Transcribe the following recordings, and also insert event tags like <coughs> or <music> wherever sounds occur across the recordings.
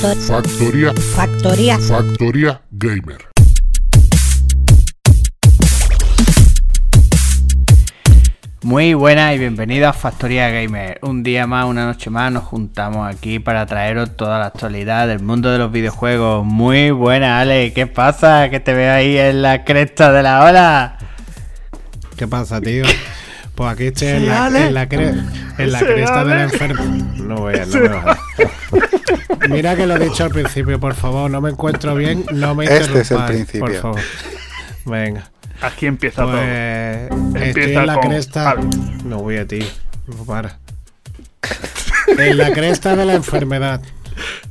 Factoría. Factor, Factoría. factoría. Factoría Gamer. Muy buenas y bienvenidos a Factoría Gamer. Un día más, una noche más, nos juntamos aquí para traeros toda la actualidad del mundo de los videojuegos. Muy buenas, Ale. ¿Qué pasa? Que te veo ahí en la cresta de la ola. ¿Qué pasa, tío? Pues aquí estoy en la, Ale. en la, cre- en la cresta de la enfermedad. No voy a, no me. Mira que lo he dicho al principio, por favor, no me encuentro bien, no me Este es el principio. Por favor. Venga. Aquí empieza todo. Pues estoy Empieza en la con cresta. No voy a ti. No para. En la cresta de la enfermedad.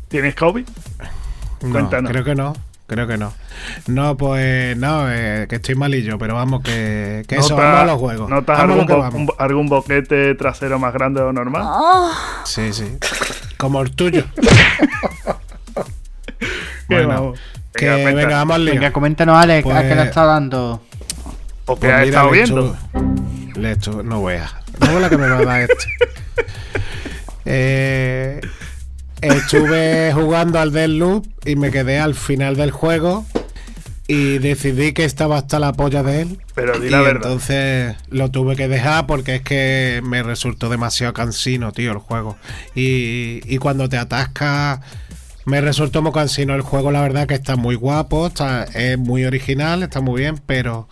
¿Tienes COVID? No, Cuéntanos. creo que no. Creo que no. No, pues no, eh, que estoy malillo, pero vamos, que, que eso, ¿Notas- vamos a los juegos. ¿Notas algún, bo- algún boquete trasero más grande de lo normal? Sí, sí. Como el tuyo. <laughs> Bueno, que Venga, venga, vamos al lío. Venga, coméntanos, Ale, ¿a Pues- qué le está dando? ¿O qué Pues has estado viendo? le echo- no veas. No veas la que me va a dar este. <laughs> Eh, estuve jugando al Deathloop y me quedé al final del juego y decidí que estaba hasta la polla de él. Pero di y la verdad. entonces lo tuve que dejar porque es que me resultó demasiado cansino, tío, el juego. Y, y cuando te atascas, me resultó muy cansino el juego. La verdad que está muy guapo, está, es muy original, está muy bien, pero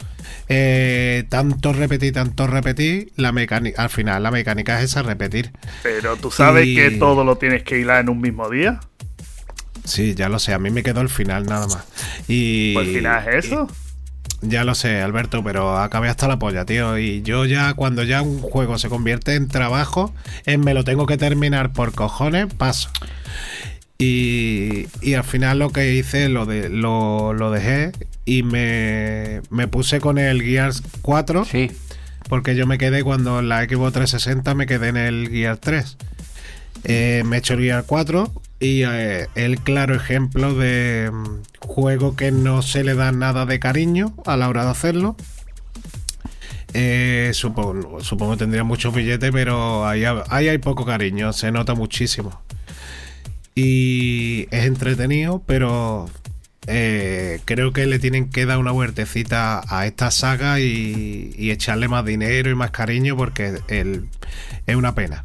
eh, tanto repetir, tanto repetir, la mecánica, al final la mecánica es esa, repetir. Pero tú sabes Y- que todo lo tienes que hilar en un mismo día. Sí, ya lo sé, a mí me quedó el final nada más. Y, Pues al final es eso. Ya lo sé, Alberto, pero acabé hasta la polla, tío. Y yo ya, cuando ya un juego se convierte en trabajo, en me lo tengo que terminar por cojones, paso. Y, y al final lo que hice, lo, de, lo, lo dejé y me, me puse con el Gears 4, Sí. porque yo me quedé cuando en la Xbox 360 me quedé en el Gears 3. Eh, me he hecho el Gear 4 y eh, el claro ejemplo de mm, juego que no se le da nada de cariño a la hora de hacerlo. Eh, supongo, que tendría muchos billetes, pero ahí, ha- ahí hay poco cariño, se nota muchísimo. Y es entretenido, pero eh, creo que le tienen que dar una vueltecita a esta saga y, echarle más dinero y más cariño porque es una pena.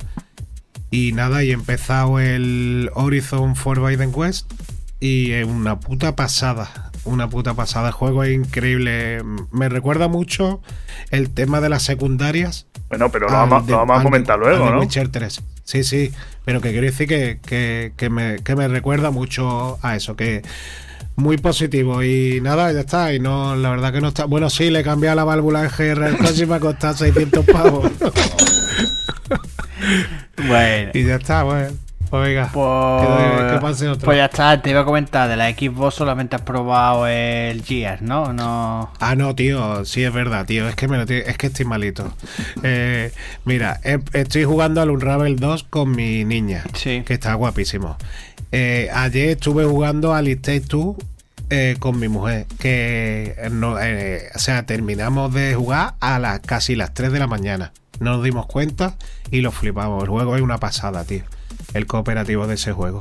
Y nada, y he empezado el Horizon Forbidden West y es una puta pasada. Una puta pasada. El juego es increíble. Me recuerda mucho el tema de las secundarias. Bueno, pero lo vamos, de- lo vamos a de- comentar luego, ¿no? Witcher 3. Sí, sí. Pero que quiero decir que, que- que me, que me recuerda mucho a eso. Que muy positivo. Y nada, ya está. Y no, la verdad que no está. Bueno, sí, le he cambiado la válvula GR al coche y me ha costado 600 pavos. <laughs> Bueno. y ya está, bueno. Pues venga. Pues, que, que pase otro. pues ya está, te iba a comentar, de la Xbox solamente has probado el Gears, ¿no? No. Ah, no, tío, sí es verdad, tío. Es que me lo es que estoy malito. Eh, mira, he- estoy jugando al Unravel 2 con mi niña, Sí. que está guapísimo. Eh, ayer estuve jugando al State 2 eh, con mi mujer, que no, eh, o sea, terminamos de jugar a las casi las 3 de la mañana. No nos dimos cuenta y lo flipamos. El juego es una pasada, tío. El cooperativo de ese juego.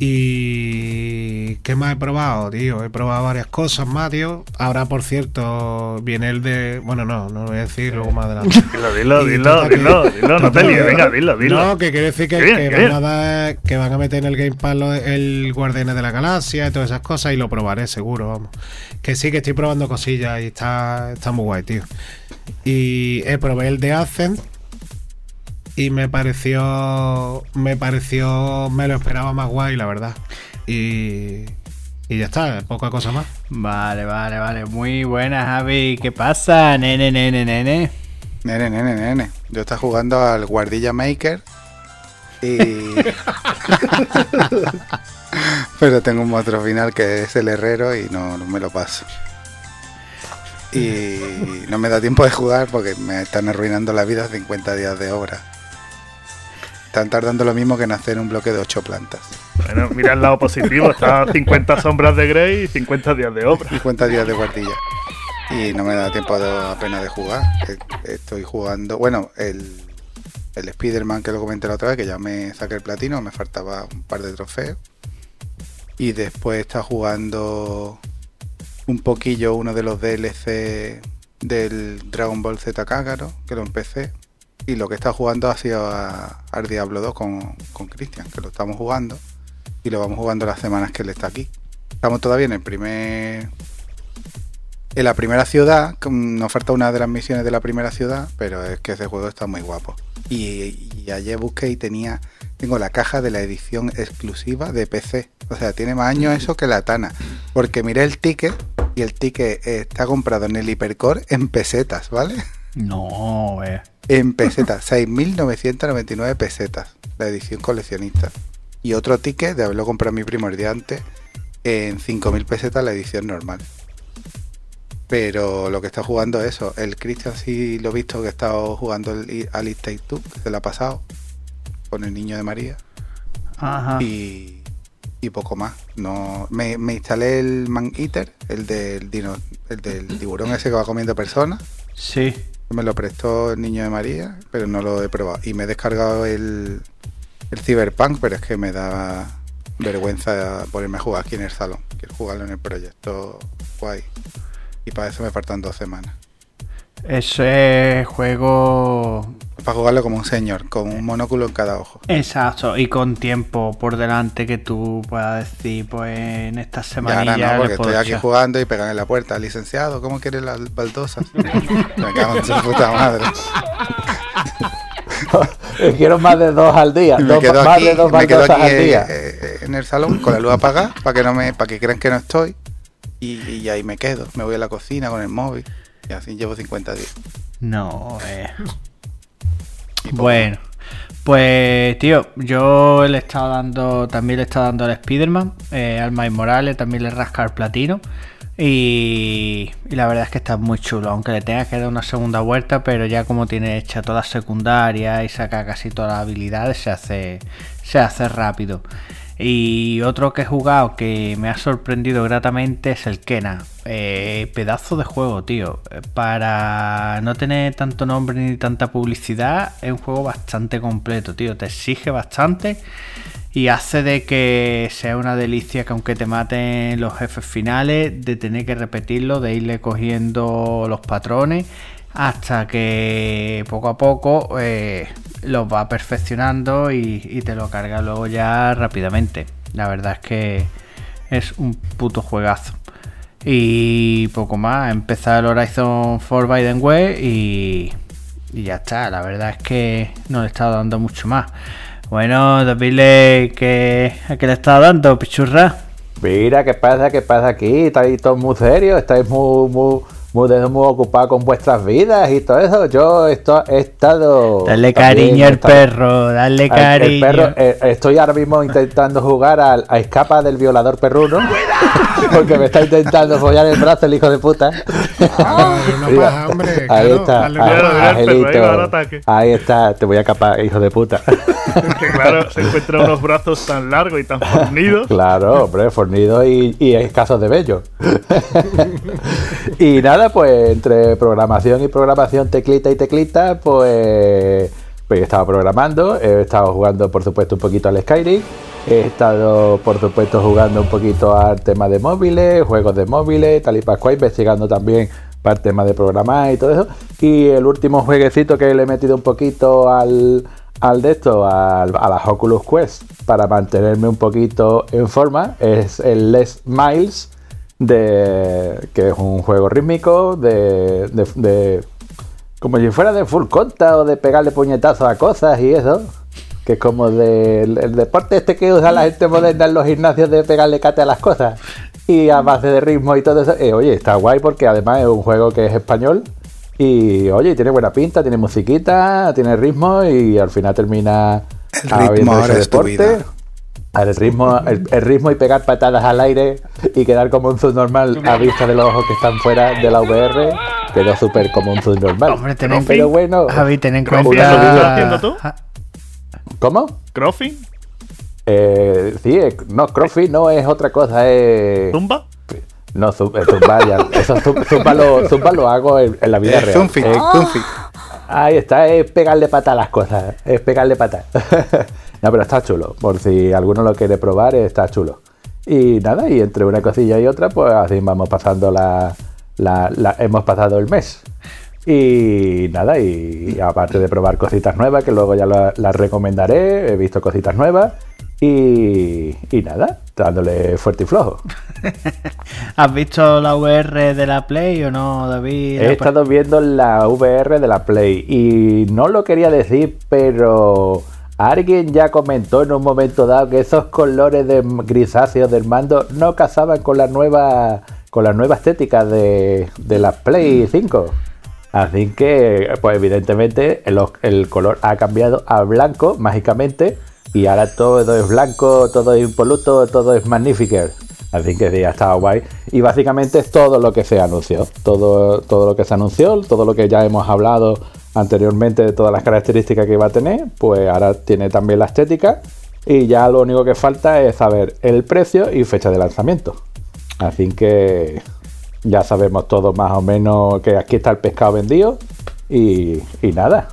Y ¿qué más he probado, tío? He probado varias cosas más, tío. Ahora, por cierto, viene el de. Bueno, no, no lo voy a decir luego más adelante. <laughs> Dilo, dilo, dilo, dilo, dilo, no te líes, venga, dilo, dilo. No, que quiere decir que, bien, que van a dar- que van a meter en el Game Pass el Guardianes de la Galaxia y todas esas cosas y lo probaré seguro, vamos. Que sí, que estoy probando cosillas y está, está muy guay, tío. Y he probé el de Ascent y me pareció. Me pareció. Me lo esperaba más guay, la verdad. Y. Y ya está, poca cosa más. Vale, vale, vale. Muy buena, Javi. ¿Qué pasa, nene, nene, nene? Nene, nene, nene. Yo estaba jugando al Guardilla Maker y. <laughs> Pero tengo un otro final que es el herrero y no, no me lo paso. Y no me da tiempo de jugar porque me están arruinando la vida 50 días de obra. Están tardando lo mismo que en hacer un bloque de 8 plantas. Bueno, mira el lado positivo, está a 50 sombras de Grey y 50 días de obra. 50 días de guardilla. Y no me da tiempo de- apenas de jugar. Eh, Estoy jugando. Bueno, el, el Spider-Man que lo comenté la otra vez, que ya me saqué el platino, me faltaba un par de trofeos. Y después está jugando un poquillo uno de los DLC del Dragon Ball Z Kakarot, que lo empecé. Y lo que está jugando ha sido al Diablo 2 con, Cristian, que lo estamos jugando. Y lo vamos jugando las semanas que él está aquí. Estamos todavía en el primer. En la primera ciudad, nos falta una de las misiones de la primera ciudad, pero es que ese juego está muy guapo. Y, y ayer busqué y tenía. Tengo la caja de la edición exclusiva de PC. O sea, tiene más años eso que la Tana. Porque miré el ticket y el ticket está comprado en el Hipercore en pesetas, ¿vale? No, eh. En pesetas, <laughs> 6.999 pesetas, la edición coleccionista. Y otro ticket de haberlo comprado mi primo el día antes, en 5.000 pesetas la edición normal. Pero lo que está jugando es eso. El Christian sí lo he visto que ha estado jugando el Alice Take Two, que se lo ha pasado, con el niño de María. Ajá. Y, y poco más. No, me, me instalé el Man Eater, el del, dino, el del tiburón ese que va comiendo personas. Sí. Me lo prestó el niño de María, pero no lo he probado. Y me he descargado el, el Cyberpunk, pero es que me da vergüenza ponerme a jugar aquí en el salón. Quiero jugarlo en el proyecto guay. Y para eso me faltan dos semanas. Ese juego. Para jugarlo como un señor, con un monóculo en cada ojo. Exacto, y con tiempo por delante que tú puedas decir, pues en estas Ya semanillas. ahora no, porque estoy aquí echar. jugando y pegan en la puerta. Licenciado, ¿cómo quiere las baldosas? <laughs> me cago en su puta madre. <laughs> Eh, Quiero más de dos al día. Me dos- quedo más aquí, de dos me quedo baldosas aquí al día. eh, en el salón con la luz apagada para que no me, para que crean que no estoy. Y, y ahí me quedo. Me voy a la cocina con el móvil. Y así llevo 50 días. No, eh. Bueno, pues tío, yo le he estado dando, también le he estado dando al Spider-Man, eh, al Miles Morales, también le rasca el platino. Y, y la verdad es que está muy chulo, aunque le tenga que dar una segunda vuelta, pero ya como tiene hecha toda secundaria y saca casi todas las habilidades, se hace, se hace rápido. Y otro que he jugado que me ha sorprendido gratamente es el Kena. Eh, pedazo de juego, tío. Eh, Para no tener tanto nombre ni tanta publicidad, es un juego bastante completo, tío. Te exige bastante y hace de que sea una delicia que aunque te maten los jefes finales, de tener que repetirlo, de irle cogiendo los patrones hasta que poco a poco eh, los va perfeccionando y, te lo carga luego ya rápidamente. La verdad es que es un puto juegazo. Y poco más, empezar el Horizon Forbidden West y, y ya está. La verdad es que no le he estado dando mucho más. Bueno, David, ¿qué, ¿a qué le he estado dando, pichurra? Mira, ¿qué pasa? ¿Qué pasa aquí? Estáis todos muy serios, estáis muy, muy, muy, de- muy ocupados con vuestras vidas y todo eso. Yo esto, he estado. Dale cariño al perro, dale al- cariño. El perro, eh, estoy ahora mismo intentando jugar al, a escapa del violador perruno. <laughs> Porque me está intentando follar el brazo el hijo de puta. Ah, no <laughs> pasa, hombre, Ahí claro, está. dale perro, ahí Angelito. va el ataque. Ahí está, te voy a escapar, hijo de puta. <laughs> Que claro, se encuentran unos brazos tan largos y tan fornidos. Claro, hombre, fornido y, y escasos de vello. y nada, pues entre programación y programación, teclita y teclita, pues, pues he estado programando, he estado jugando por supuesto un poquito al Skyrim, he estado por supuesto jugando un poquito al tema de móviles, juegos de móviles, tal y pascual, investigando también para el tema de programar y todo eso. Y el último jueguecito que le he metido un poquito al, al de esto, al- a las Oculus Quest, para mantenerme un poquito en forma, es el Les Miles, de, que es un juego rítmico de, de- de- como si fuera de full conta o de pegarle puñetazos a cosas y eso. Que es como del el deporte este que usa la gente moderna en los gimnasios de pegarle cate a las cosas. Y a base de ritmo y todo eso. Eh, oye, está guay porque además es un juego que es español. Y oye, tiene buena pinta, tiene musiquita, tiene ritmo y al final termina El ritmo ahora ese es tu vida. El ritmo, el, el ritmo y pegar patadas al aire y quedar como un subnormal a vista de los ojos que están fuera de la VR, quedó súper como un subnormal. Hombre, ten en, Pero bueno, Javi, ten en Crossfit, cuenta. ¿eso lo estás haciendo tú? Ja- ¿cómo? ¿Crossing? Eh, sí, eh, no, CrossFit no es otra cosa, es... ¿Zumba? No, eh, Zumba, ya, eso zu- Zumba lo, Zumba lo hago en, en la vida Eh, real. Zumfit, Eh. Ahí está, es pegarle pata a las cosas, es pegarle pata. <laughs> no, pero está chulo, por si alguno lo quiere probar, está chulo. Y nada, y entre una cosilla y otra, pues así vamos pasando la, la- la- hemos pasado el mes. Y nada, y aparte de probar cositas nuevas, que luego ya la- las recomendaré, he visto cositas nuevas. Y, y nada, dándole fuerte y flojo. <laughs> ¿Has visto la VR de la Play o no, David? He estado viendo la VR de la Play y no lo quería decir, pero alguien ya comentó en un momento dado que esos colores de grisáceos del mando no casaban con la nueva con la nueva estética de, de la Play 5. Así que, pues evidentemente, el, el color ha cambiado a blanco mágicamente y ahora todo es blanco, todo es impoluto, todo es Magnificat. Así que sí, ha estado guay. Y básicamente es todo lo que se anunció. Todo, todo lo que se anunció, todo lo que ya hemos hablado anteriormente de todas las características que iba a tener, pues ahora tiene también la estética. Y ya lo único que falta es saber el precio y fecha de lanzamiento. Así que ya sabemos todos más o menos que aquí está el pescado vendido. Y, y nada.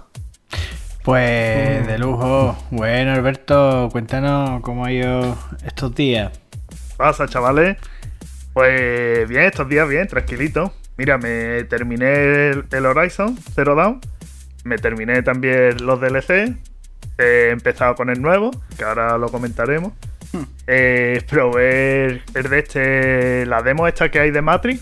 Pues de lujo. Bueno, Alberto, cuéntanos cómo ha ido estos días. pasa, chavales? Pues bien, estos días bien, tranquilito. Mira, me terminé el, el Horizon Zero Dawn. Me terminé también los DLC. He empezado con el nuevo, que ahora lo comentaremos. Eh, probé el, de este, la demo esta que hay de Matrix.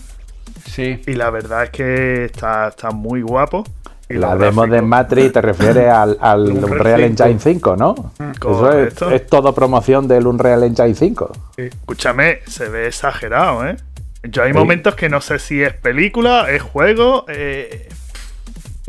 Sí. Y la verdad es que está, está muy guapo. Y La demo de Matrix te refieres <laughs> al, al Unreal Unreal 5. Engine 5, ¿no? Eso es, todo promoción del Unreal Engine 5. Escúchame, se ve exagerado, ¿eh? Yo hay Sí. momentos que no sé si es película, es juego. eh,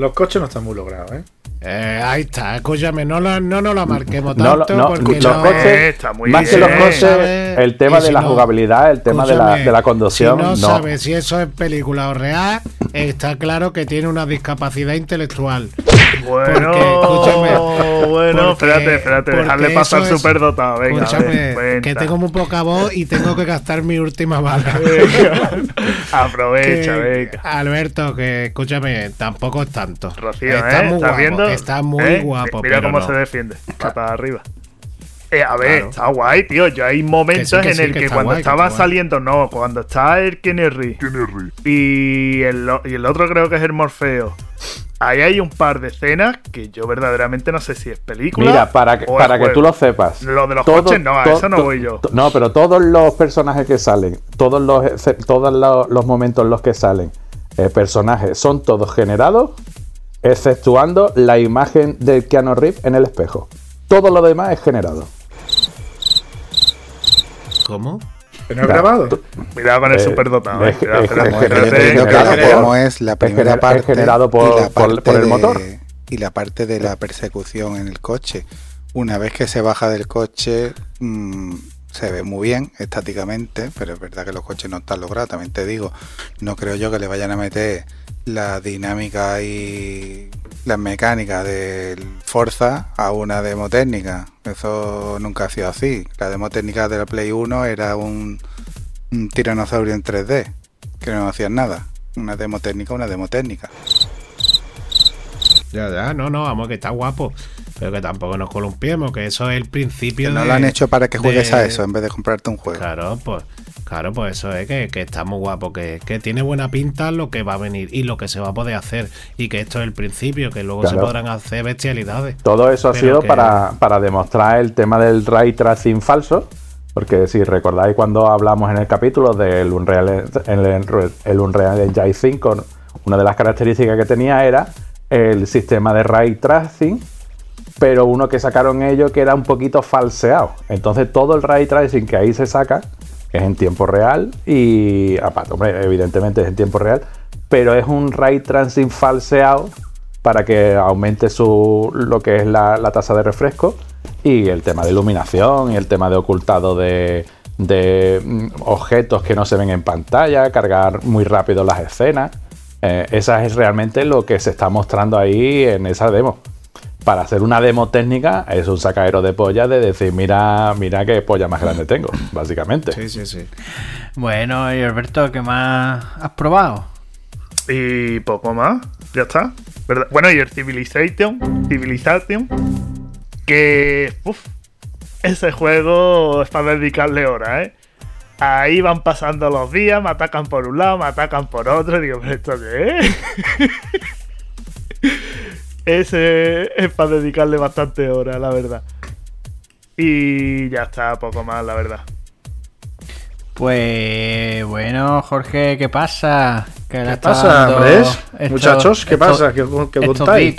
Los coches no están muy logrados, ¿eh? Eh, ahí está, escúchame, no, lo, no nos la marquemos No, tanto no, porque los no- coches, está muy más que los coches, ¿sabes? el tema de la no- jugabilidad, el tema de la, de la conducción, Si no, no. sabes si eso es película o real, está claro que tiene una discapacidad intelectual. Bueno, escúchame, bueno, porque- espérate, espérate, porque dejarle pasar es- superdotado, venga, Escúchame, que tengo muy poca voz y tengo que gastar mi última bala. <laughs> Aprovecha, Que- venga. Alberto, que escúchame, tampoco es tanto. Rocío, está ¿eh? muy ¿Estás guapo, viendo? está muy ¿Eh? guapo. Mira pero cómo no. se defiende, patas arriba. Eh, a ver, Claro. está guay, tío. Yo hay momentos que en sí, el que cuando guay, estaba saliendo, no, cuando está el Kennerry y el, y el otro creo que es el Morfeo. Ahí hay un par de escenas que yo verdaderamente no sé si es película. Mira, para que, o para que tú lo sepas. Lo de los todo- coches no, a to- eso no to- voy yo. to- No, pero todos los personajes que salen, todos los, todos los, los momentos en los que salen eh, personajes son todos generados, exceptuando la imagen de Keanu Reeves en el espejo. Todo lo demás es generado. ¿Cómo? ¿Que no he Claro, grabado? Cuidado con el Eh, superdotado. es- eh. Cuidado, es- espérate, es- la primera parte generado por- y la por- parte por el de- motor. y la parte de la persecución en el coche. Una vez que se baja del coche mm, se ve muy bien estáticamente, pero es verdad que los coches no están logrados. También te digo, no creo yo que le vayan a meter la dinámica y las mecánicas del Forza a una demo técnica. Eso nunca ha sido así. La demo técnica de la Play 1 era un, un tiranosaurio en 3D, que no hacían nada. Una demo técnica, una demo técnica. Ya, ya, no, no, vamos, que está guapo. Pero que tampoco nos columpiemos, que eso es el principio Que no de- lo han hecho para que juegues de- a eso en vez de comprarte un juego. Claro, pues, claro, pues eso es que, que está muy guapo, que, que tiene buena pinta lo que va a venir y lo que se va a poder hacer. Y que esto es el principio, que luego se podrán hacer bestialidades. Todo eso ha sido que- para, para demostrar el tema del ray tracing falso. Porque si recordáis cuando hablamos en el capítulo del Unreal, el, el Unreal Engine 5, una de las características que tenía era el sistema de ray tracing, pero uno que sacaron ellos que era un poquito falseado. Entonces todo el ray tracing que ahí se saca es en tiempo real y, aparte, hombre, evidentemente es en tiempo real, pero es un ray tracing falseado para que aumente su lo que es la, tasa de refresco y el tema de iluminación y el tema de ocultado de, de, mm, objetos que no se ven en pantalla, cargar muy rápido las escenas. Eh, esa es realmente lo que se está mostrando ahí en esa demo. Para hacer una demo técnica es un sacadero de polla de decir, mira, mira qué polla más grande tengo, básicamente. Sí, sí, sí. Bueno, y Alberto, ¿qué más has probado? Y poco más, ya está. ¿verdad? Bueno, y el Civilization, Civilization, que uf, ese juego es para dedicarle horas, ¿eh? Ahí van pasando los días, me atacan por un lado, me atacan por otro, y digo, ¿pero esto qué es? <laughs> Ese es para dedicarle bastante horas, la verdad. Y ya está, poco más, la verdad. Pues bueno, Jorge, ¿qué pasa? ¿Qué, ¿Qué pasa, hombre? Muchachos, ¿qué pasa? ¿Qué, qué contáis?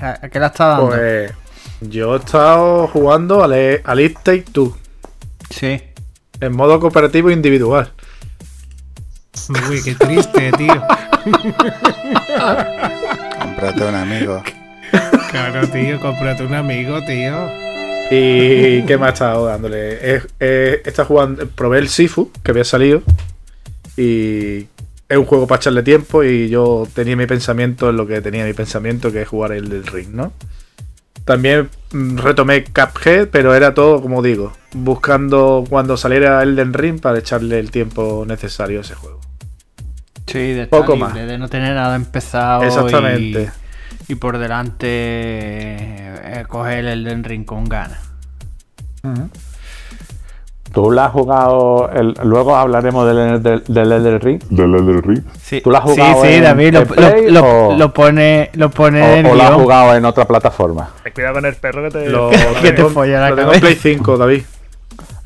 ¿A qué la está dando? Pues yo he estado jugando al, E- al It Take Two Sí. en modo cooperativo individual. Uy, qué triste, tío. <laughs> Comprate un amigo. <laughs> Claro, tío, cómprate un amigo, tío. ¿Y qué me ha estado dándole? He estado jugando, probé el Sifu, que había salido. Y es un juego para echarle tiempo. Y yo tenía mi pensamiento en lo que tenía mi pensamiento, que es jugar el del ring, ¿no? También mm, retomé Cuphead, pero era todo, como digo, buscando cuando saliera Elden Ring para echarle el tiempo necesario a ese juego. Sí, de estar Poco libre, más. de no tener nada empezado. Exactamente. Y, por delante eh, coger el del ring con ganas. ¿Tú la has jugado? el- luego hablaremos del, del, del Elden Ring. Del Elden Ring. Sí, ¿Tú lo has sí, jugado sí, en- David, lo, en Play lo- lo- o- lo pone, lo pone en O, el o la has jugado en otra plataforma? Ten cuidado con el perro que te. Lo, Que te <laughs> tengo, folla la lo tengo en Play 5, David.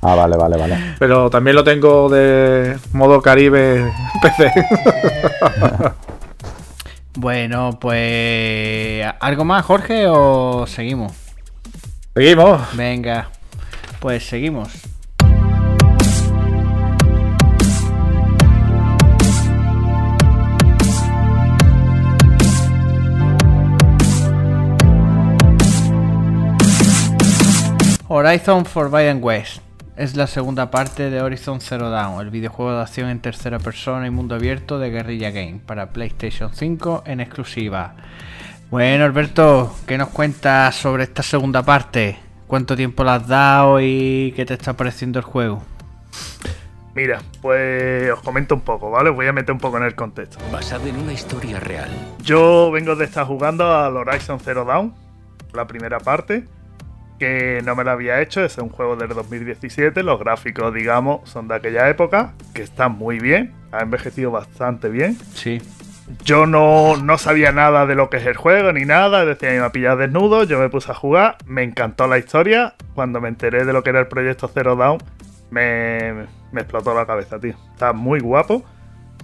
Ah, vale, vale, vale. Pero también lo tengo de modo Caribe PC. <laughs> Bueno, pues. ¿Algo más, Jorge, o seguimos? Seguimos. Venga, pues seguimos. Horizon Forbidden West es la segunda parte de Horizon Zero Dawn, el videojuego de acción en tercera persona y mundo abierto de Guerrilla Game para PlayStation 5 en exclusiva. Bueno, Alberto, ¿qué nos cuentas sobre esta segunda parte? ¿Cuánto tiempo le has dado y qué te está pareciendo el juego? Mira, pues os comento un poco, ¿vale? Os voy a meter un poco en el contexto. Basado en una historia real. Yo vengo de estar jugando al Horizon Zero Dawn, la primera parte, que no me la había hecho, es un juego del 2017, los gráficos, digamos, son de aquella época, que están muy bien, ha envejecido bastante bien. Sí. Yo no, no sabía nada de lo que es el juego ni nada, decía, me iba a pillar desnudo, yo me puse a jugar, me encantó la historia, cuando me enteré de lo que era el proyecto Zero Dawn, me, me explotó la cabeza, tío. Está muy guapo.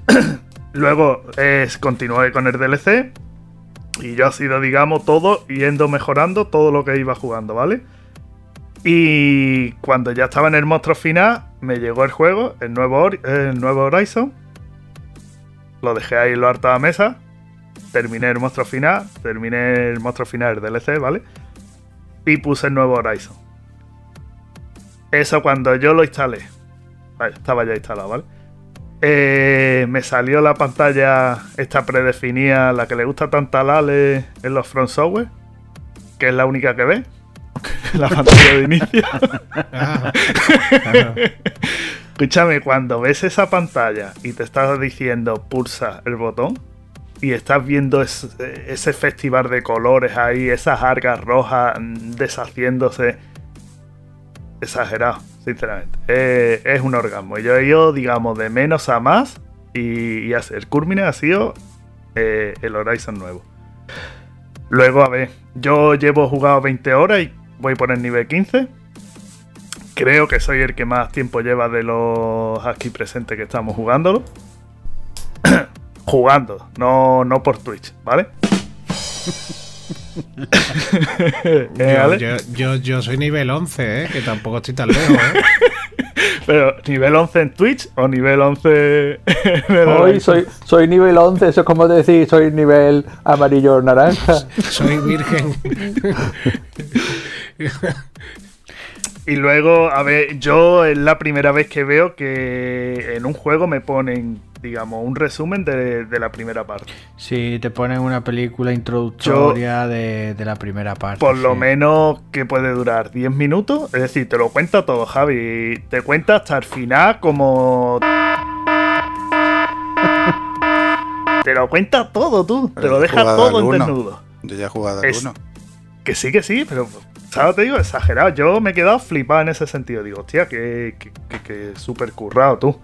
<clears throat> Luego es, continué con el DLC y yo ha sido, digamos, todo yendo mejorando todo lo que iba jugando, ¿vale? Y cuando ya estaba en el monstruo final, me llegó el juego, el nuevo, el nuevo Horizon. Lo dejé ahí lo harto de la mesa. Terminé el monstruo final. Terminé el monstruo final del DLC, ¿vale? Y puse el nuevo Horizon. Eso cuando yo lo instalé. Estaba ya instalado, ¿vale? Eh, me salió la pantalla esta predefinida, la que le gusta tanto a Lale en los front software, que es la única que ve. <laughs> la pantalla de inicio. Ah, <laughs> Escúchame, cuando ves esa pantalla y te estás diciendo pulsa el botón y estás viendo es- ese festival de colores ahí, esas argas rojas mm, deshaciéndose, exagerado, sinceramente. Eh, es un orgasmo. Yo he ido, digamos, de menos a más y, así. el culmine ha sido eh, el Horizon nuevo. Luego, a ver, yo llevo jugado 20 horas y voy por el nivel 15. Creo que soy el que más tiempo lleva de los aquí presentes que estamos jugándolo. <coughs> Jugando, no, no por Twitch, ¿vale? <laughs> Eh, yo, yo, yo, yo soy nivel 11, ¿eh? Que tampoco estoy tan lejos, ¿eh? <laughs> Pero, ¿nivel 11 en Twitch o nivel 11 en el Hoy soy, soy nivel 11, eso es como decir, soy nivel amarillo o naranja. <laughs> Soy virgen. Y luego, a ver, yo es la primera vez que veo que en un juego me ponen, digamos, un resumen de, de la primera parte. Si te ponen una película introductoria de, de la primera parte. Por lo sí. menos que puede durar 10 minutos. Es decir, te lo cuenta todo, Javi. Te cuenta hasta el final como... Te lo cuenta todo tú. Pero te lo deja todo en desnudo. Yo ya he jugado al Es- uno. Que sí, que sí, pero. ¿Sabes? Te digo, exagerado. Yo me he quedado flipado en ese sentido. Digo, hostia, que, que, que, que súper currado tú.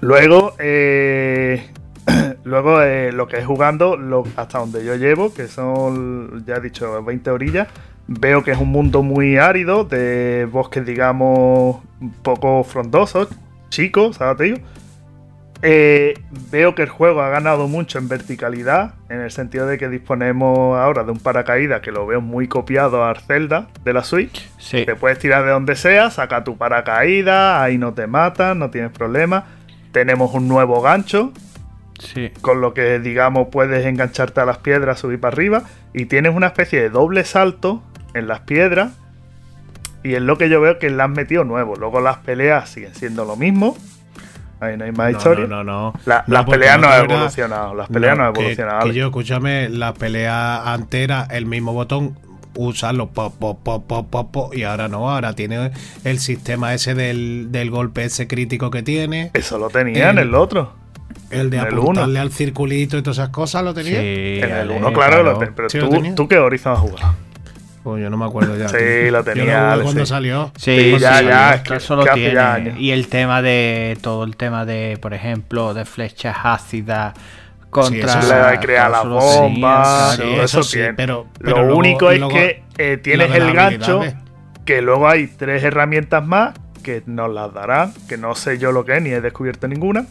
Luego, eh, <clears throat> luego eh, lo que es jugando, lo- hasta donde yo llevo, que son, ya he dicho, 20 orillas, veo que es un mundo muy árido, de bosques, digamos, poco frondosos, chicos, ¿sabes? Te digo? Eh, veo que el juego ha ganado mucho en verticalidad, en el sentido de que disponemos ahora de un paracaídas que lo veo muy copiado al Zelda de la Switch. Sí. Te puedes tirar de donde sea, saca tu paracaídas, ahí no te matan, no tienes problema. Tenemos un nuevo gancho, Sí. con lo que digamos puedes engancharte a las piedras, subir para arriba. Y tienes una especie de doble salto en las piedras. Y es lo que yo veo que le han metido nuevo. Luego las peleas siguen siendo lo mismo. Ahí no hay más No, historia. No, no, no. La- No, las peleas no han evolucionado. Las peleas no, han evolucionado. Que, yo, escúchame, la pelea antera, el mismo botón, usarlo pop, pop, pop, pop, pop, pop, y ahora no, ahora tiene el sistema ese del, del golpe ese crítico que tiene, Eso lo tenía en El- el otro. el de en el apuntarle uno. al circulito y todas esas cosas, ¿lo tenía? Sí, en el Ale, 1, claro, lo ten- pero Sí, lo tú, tenía. tú qué Horizon has jugado. Pues yo no me acuerdo ya. Sí, tío. lo tenía, Alex, cuando sí. salió. Sí, Sí, ya, sí, ya, es que- eso lo que hace ya tiene. Y el tema de todo el tema de, por ejemplo, de flechas ácidas contra. eso sí. Le de crear las eso bombas, Sí, eso, eso sí, tiene. pero- Lo luego- único es luego- que eh, tienes el gancho, que luego hay tres herramientas más que nos las darán, que no sé yo lo que es, ni he descubierto ninguna.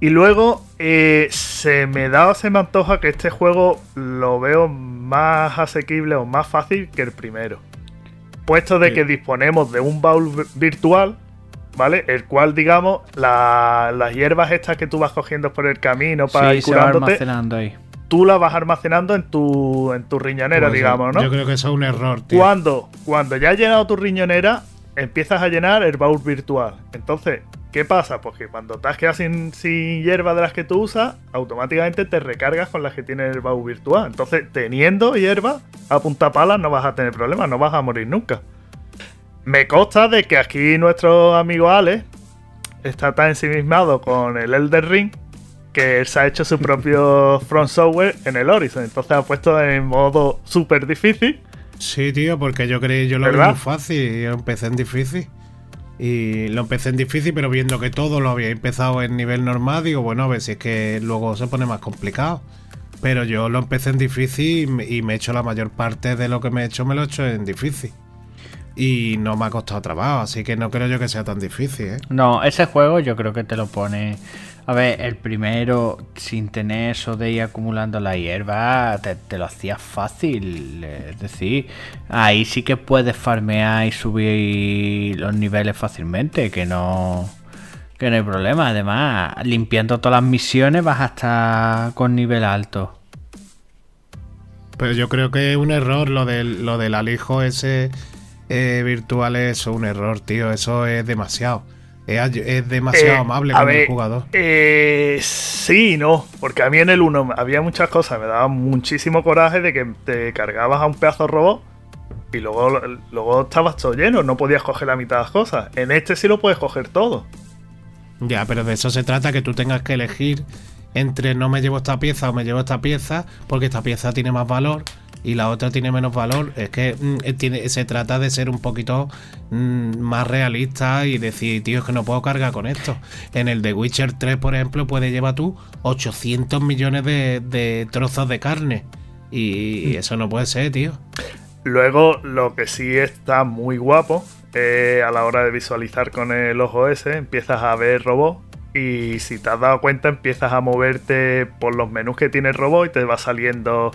Y luego eh, se me da o se me antoja que este juego lo veo más asequible o más fácil que el primero. Puesto de Sí. que disponemos de un baúl vi- virtual, ¿vale? El cual, digamos, la- las hierbas estas que tú vas cogiendo por el camino para Sí, ir se va curándote, almacenando ahí. tú las vas almacenando en tu, en tu riñonera, Pues digamos, ¿no? Yo creo que eso es un error, tío. Cuando, cuando ya has llenado tu riñonera, empiezas a llenar el baúl virtual. Entonces, ¿qué pasa? Pues que cuando te has quedado sin, sin hierba de las que tú usas, automáticamente te recargas con las que tiene el baúl virtual. Entonces, teniendo hierba a punta pala, no vas a tener problemas, no vas a morir nunca. Me consta de que aquí nuestro amigo Alex está tan ensimismado con el Elder Ring que él se ha hecho su propio <laughs> front software en el Horizon. Entonces ha puesto en modo súper difícil. Sí, tío, porque yo creí, yo lo vi ¿Verdad? muy fácil. Yo empecé en difícil. Y lo empecé en difícil, pero viendo que todo lo había empezado en nivel normal, digo, bueno, a ver si es que luego se pone más complicado. Pero yo lo empecé en difícil y me, he hecho la mayor parte de lo que me he hecho, me lo he hecho en difícil. Y no me ha costado trabajo, así que no creo yo que sea tan difícil, ¿eh? No, ese juego yo creo que te lo pone. A ver, el primero, sin tener eso de ir acumulando la hierba, te, lo hacía fácil. Es decir, ahí sí que puedes farmear y subir los niveles fácilmente, que no. Que no hay problema. Además, limpiando todas las misiones vas a estar con nivel alto. Pero yo creo que es un error lo del, lo del alijo ese eh, virtual, es un error, tío. Eso es demasiado. Es, demasiado Eh, amable con ver, el jugador. Eh, sí, no, porque a mí en el 1 había muchas cosas, me daba muchísimo coraje de que te cargabas a un pedazo de robot y luego, luego estabas todo lleno, no podías coger la mitad de las cosas. En este sí lo puedes coger todo. Ya, pero de eso se trata, que tú tengas que elegir entre no me llevo esta pieza o me llevo esta pieza, porque esta pieza tiene más valor y la otra tiene menos valor. Es que mm, eh, se trata de ser un poquito mm, más realista y decir, tío, es que no puedo cargar con esto. En el de Witcher 3, por ejemplo, puedes llevar tú 800 millones de, de trozos de carne. Y eso no puede ser, tío. Luego, lo que sí está muy guapo, eh, a la hora de visualizar con el ojo ese, empiezas a ver robots y si te has dado cuenta empiezas a moverte por los menús que tiene el robot y te va saliendo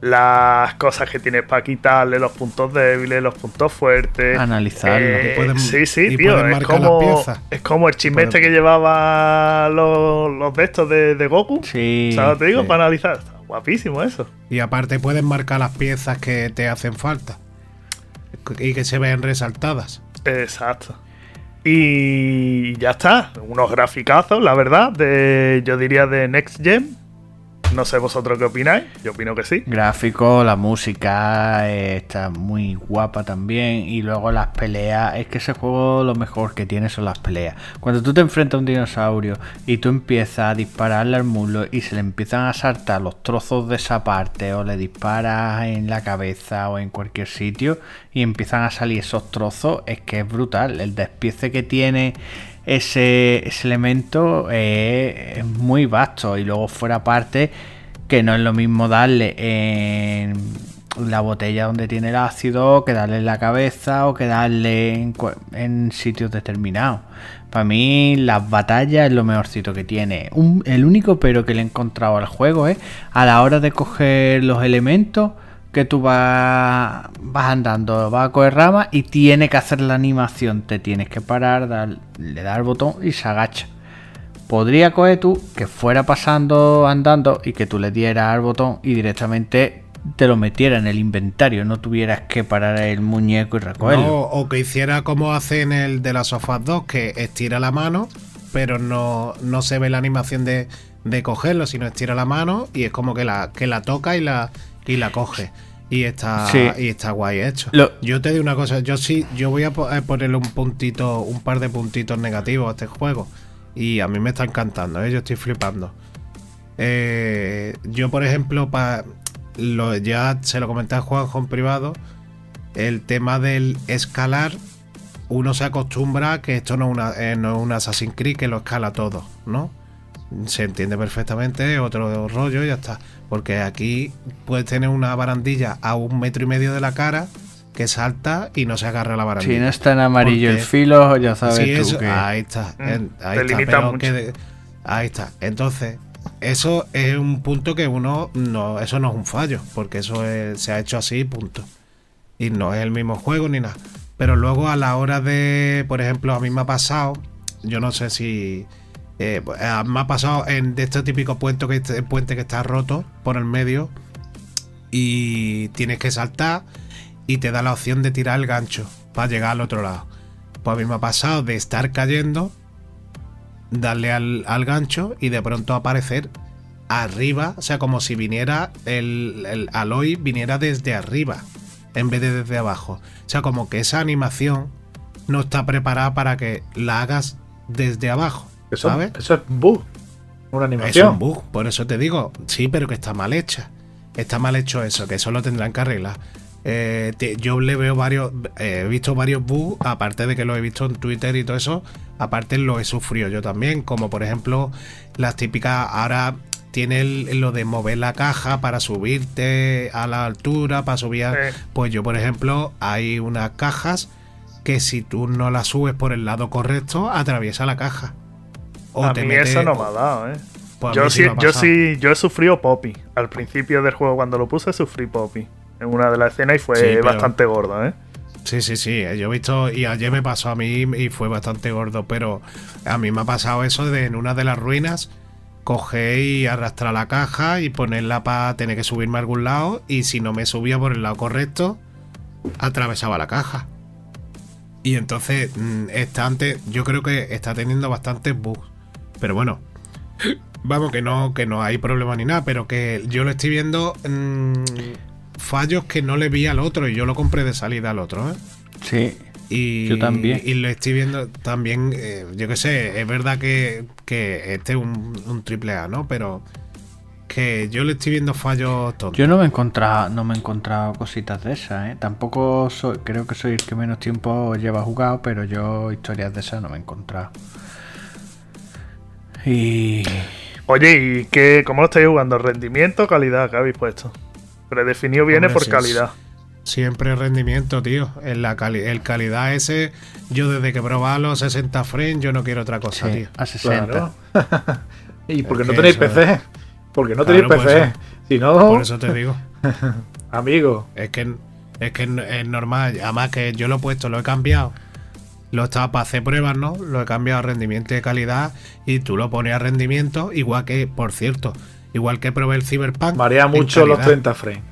las cosas que tienes para quitarle, los puntos débiles, los puntos fuertes. Analizarlo. Eh, pueden- sí, sí, tío. Es como, es como el chisme este que llevaba los, los de estos de, de Goku. Sí. ¿Sabes? Te digo, sí. para analizar. Está guapísimo eso. Y aparte puedes marcar las piezas que te hacen falta. Y que se vean resaltadas. Exacto. Y ya está. Unos graficazos, la verdad, de yo diría de Next Gen. No sé vosotros qué opináis. Yo opino que sí. Gráfico, la música eh, está muy guapa también. Y luego las peleas. Es que ese juego lo mejor que tiene son las peleas. Cuando tú te enfrentas a un dinosaurio y tú empiezas a dispararle al mulo y se le empiezan a saltar los trozos de esa parte o le disparas en la cabeza o en cualquier sitio y empiezan a salir esos trozos, es que es brutal. El despiece que tiene ese, ese elemento eh, es muy vasto y luego fuera parte que no es lo mismo darle en la botella donde tiene el ácido que darle en la cabeza o que darle en, sitios determinados. Para mí las batallas es lo mejorcito que tiene. El único pero que le he encontrado al juego es a la hora de coger los elementos que tú vas, andando, vas a coger ramas y tiene que hacer la animación. Te tienes que parar, dar- le das al botón y se agacha. Podría coger tú que fuera pasando andando y que tú le dieras al botón y directamente te lo metiera en el inventario, no tuvieras que parar el muñeco y recogerlo. O que hiciera como hace en el de las sofás 2, que estira la mano, pero no, no se ve la animación de, de cogerlo, sino estira la mano y es como que la, que la toca y la, y la coge. Y está, Sí. y está guay hecho. Lo- Yo te digo una cosa, yo sí, yo voy a a ponerle un puntito, un par de puntitos negativos a este juego. Y a mí me está encantando, ¿eh? yo estoy flipando. Eh, yo, por ejemplo, pa- lo, ya se lo comenté a Juanjo en privado. El tema del escalar, uno se acostumbra a que esto no es, una, eh, no es un Assassin's Creed que lo escala todo, ¿no? Se entiende perfectamente, otro rollo y ya está. Porque aquí puedes tener una barandilla a un metro y medio de la cara que salta y no se agarra a la barandilla. si no está en amarillo el filo, ya sabes Sí, tú eso- que... ahí está. Mm, en- ahí te está, limita pero mucho. que de- ahí está. Entonces, eso es un punto que uno no, eso no es un fallo, porque eso es- se ha hecho así, punto. Y no es el mismo juego ni nada. Pero luego a la hora de, por ejemplo, a mí me ha pasado, yo no sé si eh, pues, me ha pasado en de este típico puente que este- puente que está roto por el medio y tienes que saltar y te da la opción de tirar el gancho para llegar al otro lado. Pues a mí me ha pasado de estar cayendo, darle al, al gancho y de pronto aparecer arriba, o sea, como si viniera el, el Aloy viniera desde arriba en vez de desde abajo. O sea, como que esa animación no está preparada para que la hagas desde abajo, Eso, ¿sabes? eso es bug. Una Es animación. un bug, por eso te digo, sí, pero que está mal hecha. Está mal hecho eso, que eso lo tendrán que arreglar. Eh, te- yo le veo varios, eh, he visto varios bugs, aparte de que lo he visto en Twitter y todo eso, aparte lo he sufrido yo también, como por ejemplo las típicas, ahora tiene el- lo de mover la caja para subirte a la altura, para subir, a- Sí. pues yo por ejemplo hay unas cajas que si tú no las subes por el lado correcto, atraviesa la caja. O a te mí mete- eso no me ha dado, ¿eh? pues Yo sí, yo sí, yo he sufrido Poppy. Al principio del juego, cuando lo puse, sufrí Poppy. En una de las escenas y fue Sí, pero- bastante gordo, ¿eh? Sí, sí, sí. Yo he visto, y ayer me pasó a mí y fue bastante gordo, pero a mí me ha pasado eso de en una de las ruinas coger y arrastrar la caja y ponerla para tener que subirme a algún lado y si no me subía por el lado correcto, atravesaba la caja. Y entonces, mm, está ante- yo creo que está teniendo bastantes bugs. Pero bueno, vamos, que no, que no hay problema ni nada, pero que yo lo estoy viendo mm, fallos que no le vi al otro y yo lo compré de salida al otro, ¿eh? Sí, Y, Yo también. Y lo estoy viendo también, eh, yo qué sé, es verdad que, que este es un, un triple A, ¿no? Pero que yo le estoy viendo fallos tontos. Yo no me he encontrado, no me he encontrado cositas de esas, ¿eh? Tampoco soy, creo que soy el que menos tiempo lleva jugado, pero yo historias de esas no me he encontrado. Y Oye, ¿y qué, cómo lo estáis jugando? ¿Rendimiento o calidad que habéis puesto? Predefinido viene Hombre, por sí, calidad. Siempre rendimiento, tío. En la cali el calidad ese, yo desde que he probado los 60 frames, yo no quiero otra cosa, sí, tío. a 60. Claro. <laughs> ¿Y por qué Es no tenéis eso- PC? Porque no Claro, tenéis PC. Si no, Por eso te digo. <laughs> amigo. Es que es que es normal. Además que yo lo he puesto, lo he cambiado. Lo estaba para hacer pruebas, ¿no? Lo he cambiado a rendimiento de calidad y tú lo pones a rendimiento, igual que, por cierto, igual que probé el Cyberpunk. Marea mucho los calidad. 30 frames.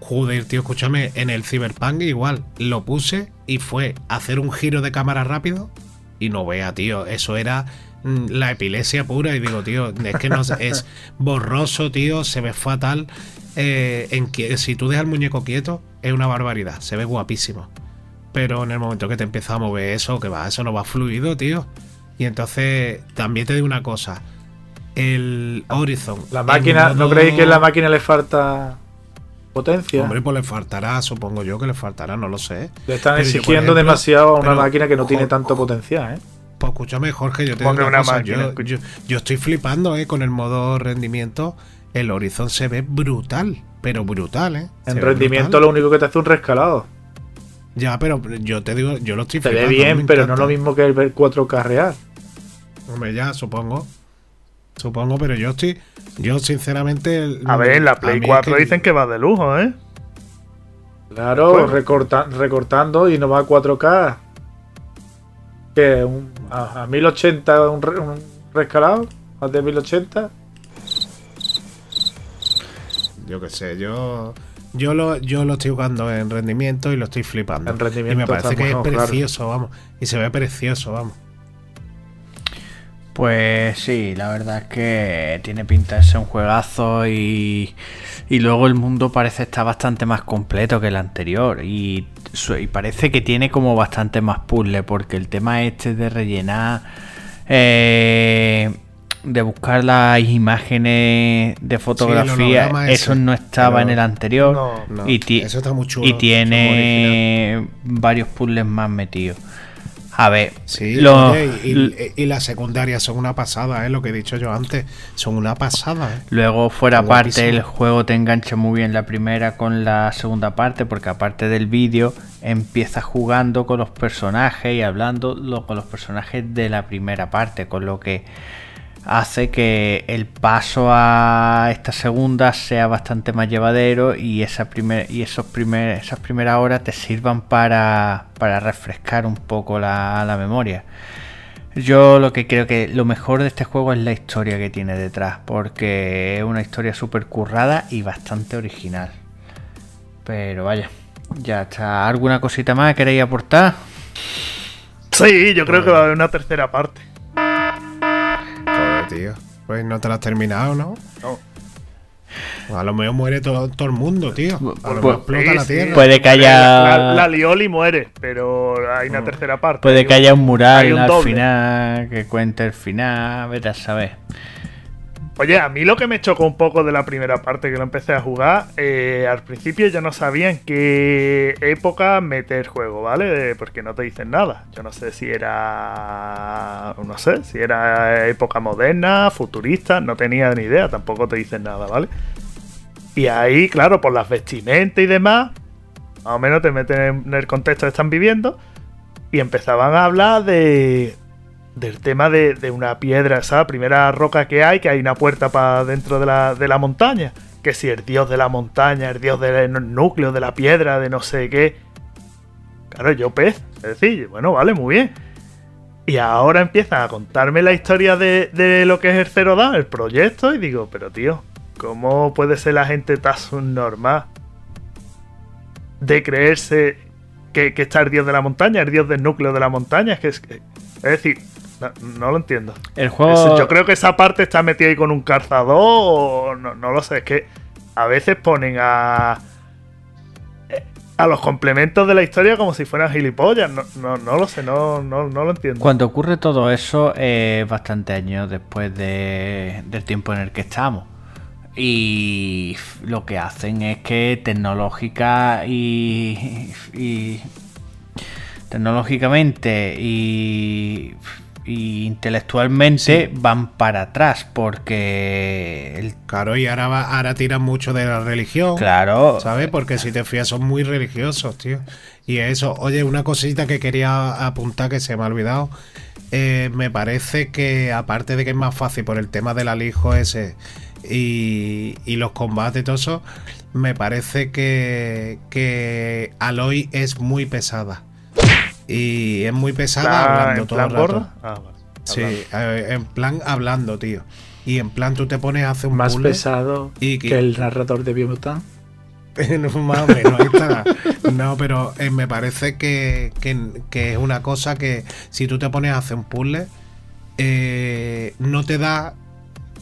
Joder, tío, escúchame, en el Cyberpunk igual lo puse y fue hacer un giro de cámara rápido y no vea, tío, eso era mm, la epilepsia pura y digo, tío, es que no es <laughs> borroso, tío, se ve fatal. Eh, en que si tú dejas el muñeco quieto, es una barbaridad, se ve guapísimo. Pero en el momento que te empieza a mover eso, que va, eso no va fluido, tío. Y entonces, también te digo una cosa. El Horizon. La máquina, ¿no creéis que a la máquina le falta potencia? Hombre, pues le faltará, supongo yo que le faltará, no lo sé. le están pero yo, por exigiendo ejemplo, demasiado a una máquina que no tiene tanto potencial, ¿eh? Pues escúchame, Jorge, yo te digo una una cosa. yo, yo- yo estoy flipando, ¿eh? Con el modo rendimiento. El Horizon se ve brutal, pero brutal, ¿eh? Se En rendimiento brutal. lo único que te hace un rescalado. Ya, pero yo te digo, yo lo estoy Se ve bien, pero no encanta. lo mismo que el ver 4K real. Hombre, ya, supongo. Supongo, pero yo estoy. Yo, sinceramente. el- A ver, en la Play mí es 4 dicen que va de lujo, ¿eh? Claro, Bueno. recorta- recortando y no va a 4K. Que un- a, a 1080 un, re- un rescalado, más de 1080. Yo qué sé, yo. Yo lo, yo lo estoy jugando en rendimiento y lo estoy flipando. En rendimiento y me parece que es claro. precioso, vamos. Y se ve precioso, vamos. Pues sí, la verdad es que tiene pinta de ser un juegazo y, y luego el mundo parece estar bastante más completo que el anterior y, y parece que tiene como bastante más puzzle porque el tema este de rellenar, eh, de buscar las imágenes de fotografía, ese, eso no estaba en el anterior No. No, y, eso está muy chulo. y es tiene varios puzzles más metidos. A ver, Sí, oye, y, y- y las secundarias son una pasada, ¿eh? Lo que he dicho yo antes. Son una pasada, ¿eh? Luego, fuera parte, guapísimo. el juego te engancha muy bien la primera con la segunda parte, porque aparte del vídeo, empiezas jugando con los personajes y hablando lo- con los personajes de la primera parte, con lo que hace que el paso a esta segunda sea bastante más llevadero y esa primer, y esos esas primeras horas te sirvan para, para refrescar un poco la, la memoria. Yo lo que creo que lo mejor de este juego es la historia que tiene detrás, porque es una historia súper currada y bastante original. Pero vaya, ya está. ¿Alguna cosita más que queréis aportar? Sí, yo creo que va a haber una tercera parte. Joder, tío. Pues no te la has terminado, ¿no? No. Pues a lo mejor muere todo, todo el mundo, tío. A lo Pues- mejor explota Sí, la sí. tierra. Puede que haya- La, la Lioli muere, pero hay una tercera parte. Puede que haya un hay mural un al doble. final que cuente el final, vete a saber. Oye, a mí lo que me chocó un poco de la primera parte que lo empecé a jugar, eh, al principio yo no sabía en qué época meter juego, ¿vale? Porque no te dicen nada. Yo no sé si era. No sé, si era época moderna, futurista, no tenía ni idea, tampoco te dicen nada, ¿vale? Y ahí, claro, por las vestimentas y demás, más o menos te meten en el contexto que están viviendo. Y empezaban a hablar de. Del tema de, de una piedra, esa primera roca que hay, que hay una puerta para dentro de la, de la montaña. Que si el dios de la montaña, el dios del núcleo, de la piedra, de no sé qué. Claro, yo pez. Es decir, bueno, vale, muy bien. Y ahora empiezan a contarme la historia de, de lo que es el Zero Dawn, el proyecto, y digo, pero tío, ¿cómo puede ser la gente tan subnormal de creerse que, que está el dios de la montaña, el dios del núcleo de la montaña? Es que es, decir, no, no lo entiendo. El juego. Yo creo que esa parte está metida ahí con un calzador o no, no lo sé. Es que a veces ponen a. A los complementos de la historia como si fueran gilipollas. No, no, no lo sé, no, no, no lo entiendo. Cuando ocurre todo eso es bastante años después de- del tiempo en el que estamos. Y lo que hacen es que tecnológica y, y tecnológicamente y, y intelectualmente van para atrás porque el, Claro, y ahora, va- ahora tiran mucho de la religión. claro ¿Sabes? Porque si te fías son muy religiosos, tío. Y eso, oye, una cosita que quería apuntar que se me ha olvidado. Eh, me parece que aparte de que es más fácil por el tema del alijo ese y, y los combates y todo eso, me parece que, que Aloy es muy pesada. Y es muy pesada ¿Está hablando en todo plan el rato. gorda? Ah. Sí, en plan hablando, tío. Y en plan tú te pones a hacer un Más puzzle pesado y que- que el narrador de Biomutant. <laughs> Más o menos, ahí está. No, pero eh, me parece que, que- que es una cosa que si tú te pones a hacer un puzzle, eh, no te da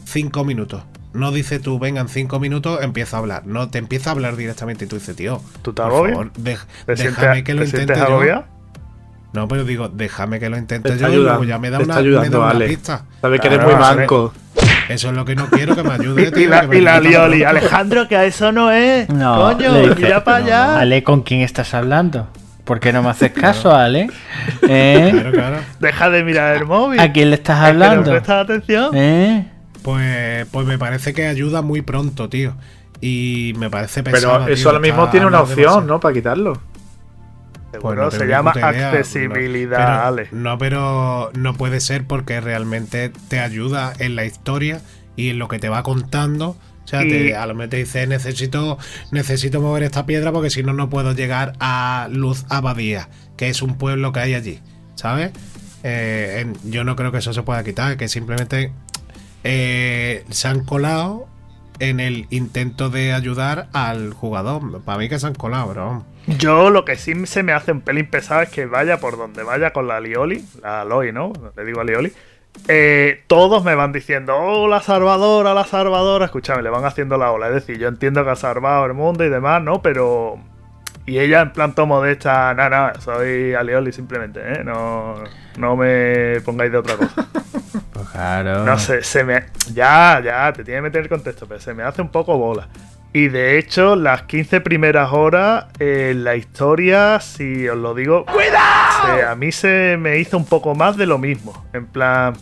cinco minutos. No dice tú, vengan cinco minutos, empieza a hablar. No, te empieza a hablar directamente y tú dices, tío, ¿Tú te por favor, ¿Te déjame sientes, que lo te intente yo. No, pero digo, déjame que lo intente Te yo está y luego ayudando, ya me da una, está me da ayudando, una Ale. pista. Sabes que eres muy manco. Eso es lo que no quiero que me ayude. <laughs> Y, la, que me y la Lioli. Alejandro, que a eso no es. No, Coño, mira para allá. Ale, ¿con quién estás hablando? ¿Por qué no me haces caso, Ale? <laughs> ¿Eh? Claro, claro. Deja de mirar el móvil. ¿A quién le estás Es que no hablando? prestas atención. ¿Eh? Pues, pues me parece que ayuda muy pronto, tío. Y me parece pesado. Pero eso ahora mismo tiene una opción, ¿no? Para quitarlo. Seguro se llama accesibilidad, Ale. No, pero no puede ser porque realmente te ayuda en la historia y en lo que te va contando. O sea, Y- te- a lo mejor te dice, necesito, necesito mover esta piedra porque si no, no puedo llegar a Luz Abadía, que es un pueblo que hay allí. ¿Sabes? Eh, en- yo no creo que eso se pueda quitar, que simplemente eh, se han colado en el intento de ayudar al jugador. Para mí que se han colado, bro. Yo lo que sí se me hace un pelín pesado es que vaya por donde vaya con la Lioli, la Aloy, ¿no? Le digo a Lioli. eh, todos me van diciendo, oh, la salvadora, la salvadora. Escúchame, le van haciendo la ola. Es decir, yo entiendo que ha salvado el mundo y demás, ¿no? Pero. Y ella en plan tomo de esta, nada, nada, soy Alioli simplemente, ¿eh? No, no me pongáis de otra cosa. <laughs> Pues claro. No sé, se me. Ya, ya, te tiene que meter el contexto, pero se me hace un poco bola. Y de hecho, las 15 primeras horas, eh, la historia, si os lo digo. ¡Cuidado! a mí se me hizo un poco más de lo mismo. En plan.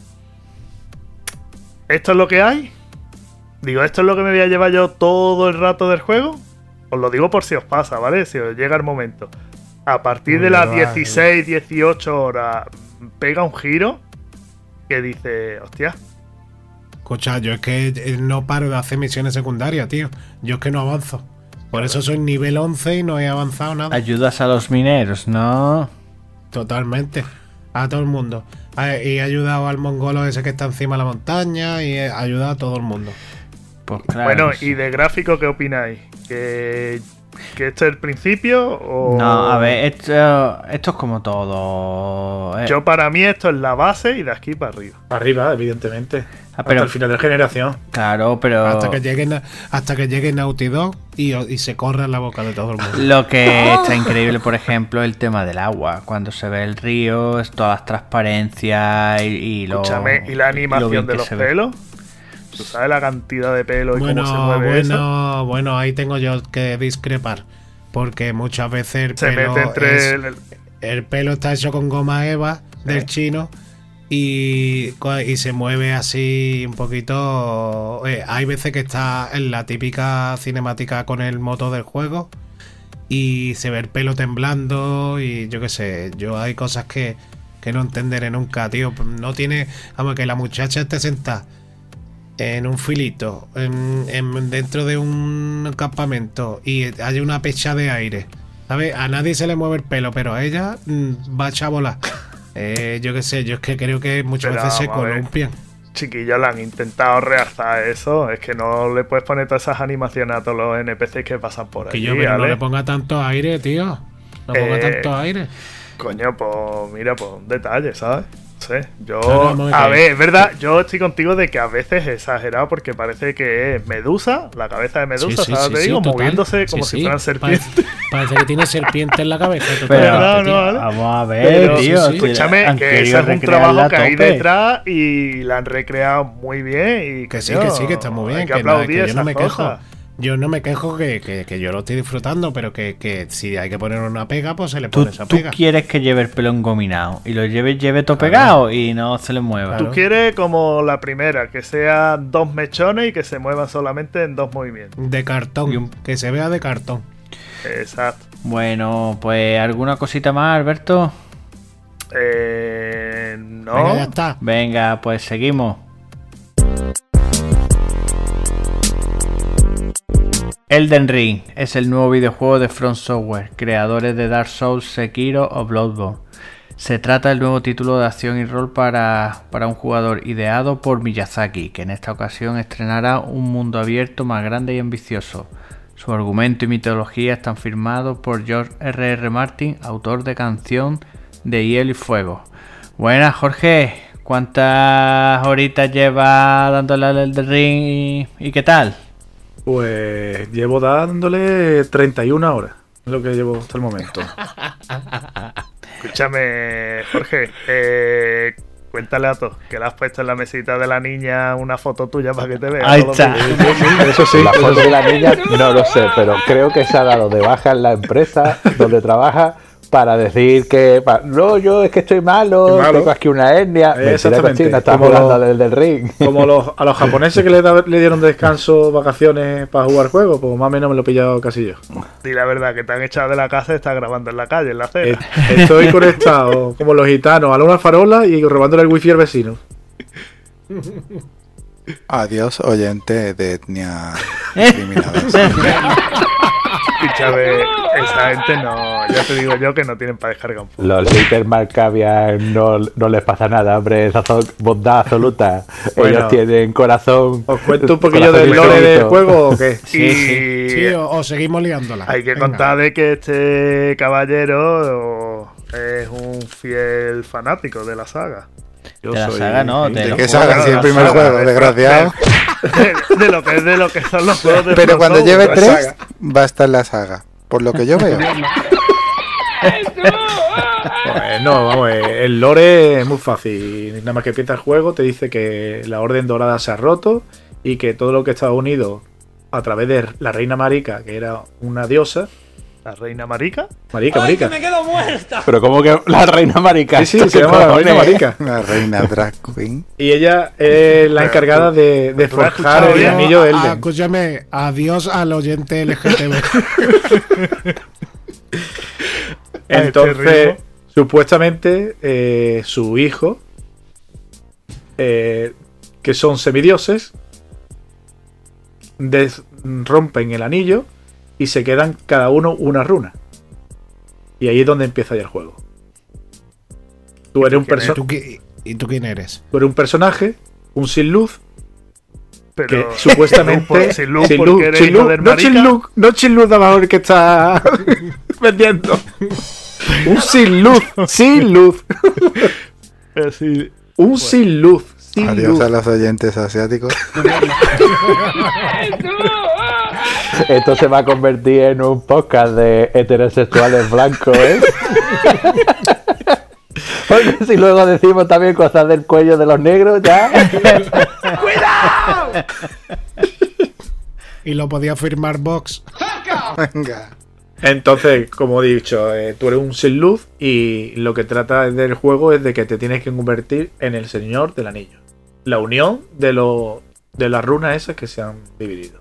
¿Esto es lo que hay? Digo, ¿esto es lo que me voy a llevar yo todo el rato del juego? Os lo digo por si os pasa, ¿vale? Si os llega el momento. A partir Uy, de las va, 16, 18 horas, pega un giro que dice, hostia, Escucha, yo es que eh, no paro de hacer misiones secundarias, tío. Yo es que no avanzo. Por eso soy nivel 11 y no he avanzado nada. Ayudas a los mineros, ¿no? Totalmente. A todo el mundo. Y he ayudado al mongolo ese que está encima de la montaña y he ayudado a todo el mundo. Pues claro. Bueno. ¿y de gráfico qué opináis? ¿Que, que esto es el principio o...? No, a ver, esto, esto es como todo. eh. Yo para mí esto es la base y de aquí para arriba. Arriba, evidentemente. Ah, pero- Hasta el final de generación. Claro, pero. Hasta que lleguen hasta que llegue Naughty Dog y, y se corra en la boca de todo el mundo. Lo que está increíble, por ejemplo, el tema del agua. Cuando se ve el río, todas las transparencias y, y lo. Escúchame, ¿y la y lo animación de los ve. ¿Tú sabes la cantidad de pelo y Bueno, cómo se mueve eso? bueno, bueno, ahí tengo yo que discrepar. Porque muchas veces el Se pelo mete entre es- el- el pelo está hecho con goma eva del chino y, y se mueve así un poquito. eh, hay veces que está en la típica cinemática con el moto del juego y se ve el pelo temblando y yo qué sé, yo hay cosas que, que no entenderé nunca, tío. No tiene, vamos, que la muchacha esté sentada en un filito, en, en- dentro de un campamento y hay una pecha de aire. ¿Sabes? A nadie se le mueve el pelo, pero a ella mm, va a echar bola. <laughs> Eh, yo qué sé, yo es que creo que muchas Pero veces se columpian. Chiquillos, le han intentado realzar eso. Es que no le puedes poner todas esas animaciones a todos los NPCs que pasan por Que allí, yo, pero no le ponga tanto aire, tío. No ponga Eh, tanto aire. Coño, pues mira, pues un detalle, ¿sabes? Sé, yo... A a ver. es verdad, yo estoy contigo de que a veces es exagerado porque parece que es Medusa, la cabeza de Medusa, Sí, sí, ¿sabes? sí, Te sí, digo, total. moviéndose como Sí, si sí. fueran serpientes. Parece, <laughs> parece que tiene serpiente en la cabeza. <laughs> Pero, totalmente, no, tío. no, ¿vale? Vamos a ver, Pero, tío. Escúchame, que ese es un trabajo que hay detrás y la han recreado muy bien. Y, Que sí, que sí, que está muy bien. Hay que Que, aplaudir que yo no me cosas. quejo. Yo no me quejo que, que- que yo lo estoy disfrutando, pero que, que si hay que poner una pega, pues se le Tú, pone esa tú pega. quieres que lleve el pelo engominado y lo lleve, lleve todo pegado y no se le mueva. Tú quieres como la primera, que sea dos mechones y que se muevan solamente en dos movimientos. De cartón, un- que se vea de cartón. Exacto. Bueno, pues alguna cosita más, Alberto. Eh, no. Venga, ya está. Venga, pues seguimos. Elden Ring es el nuevo videojuego de From Software, creadores de Dark Souls, Sekiro o Bloodborne. Se trata del nuevo título de acción y rol para, para un jugador ideado por Miyazaki, que en esta ocasión estrenará un mundo abierto más grande y ambicioso. Su argumento y mitología están firmados por George R.R. Martin, autor de canción de Hielo y Fuego. Buenas, Jorge. ¿Cuántas horitas lleva dándole al Elden Ring y qué tal? Pues llevo dándole 31 horas. Es lo que llevo hasta el momento. <laughs> Escúchame, Jorge, eh, cuéntale a todos que le has puesto en la mesita de la niña una foto tuya para que te vea. Ahí está. Eso sí, la foto de la niña no lo sé, pero creo que se ha dado de baja en la empresa donde trabaja para decir que no, yo es que estoy malo, malo. tengo aquí una. Mentira, Exactamente. Como jugando lo- del, del ring. Como los, a los <laughs> japoneses que le, da- le dieron descanso, vacaciones para jugar juegos, pues más o menos me lo he pillado casi yo. Di la verdad, que te han echado de la casa y estás grabando en la calle, en la acera. Estoy conectado como los gitanos a una farola y robándole el wifi al vecino. Adiós, oyente de etnia <laughs> <laughs> Escúchame, <laughs> esa gente no. Ya te digo yo que no tienen para descargar un poco. Los haters Marcavian no, no les pasa nada, hombre, esa son bondad absoluta. Bueno. Ellos tienen corazón. ¿Os cuento un poquillo del lore del juego o qué? <laughs> y Sí, o, o seguimos liándola. hay que Venga. contar de que este caballero es un fiel fanático de la saga. Yo De la soy- saga, no, de ¿De qué juegos. saga? Si el primer saga, juego, de- desgraciado. <laughs> De, de lo que de lo que son los <laughs> juegos de Pero cuando lleve tres, va a estar la saga. Por lo que yo veo. <laughs> Pues no, vamos, eh, el lore es muy fácil. Nada más que empieza el juego, te dice que la Orden Dorada se ha roto y que todo lo que estaba unido a través de la Reina Marica, que era una diosa. La reina marica. Marica, Marica. Pero como que la reina marica. Sí, sí, se llama la Reina Marica. La reina drag queen. Y ella es la encargada de, de forjar el anillo de Ah, Elden. escúchame, adiós al oyente LGTB. <laughs> Entonces, supuestamente, eh, su hijo, eh, que son semidioses, des- rompen el anillo y se quedan cada uno una runa. Y ahí es donde empieza ya el juego. Tú eres un, quién perso- ¿Tú qui- ¿Y tú quién eres? tú eres un personaje, un sin luz, que Pero <laughs> supuestamente. Por- <laughs> sin luz, sin porque luz, eres sin luz, no sin luz, no sin luz de que está <laughs> vendiendo. Un sin luz, sin luz. Pero sí, Un sin luz, sin Adiós luz. a los oyentes asiáticos. Esto se va a convertir en un podcast de heterosexuales blancos, ¿eh? Oye, si luego decimos también cosas del cuello de los negros, ya. Y lo podía firmar Vox. Venga. Entonces, como he dicho, eh, tú eres un sin luz y lo que trata del juego es de que te tienes que convertir en el señor del anillo. La unión de, lo, de las runas esas que se han dividido.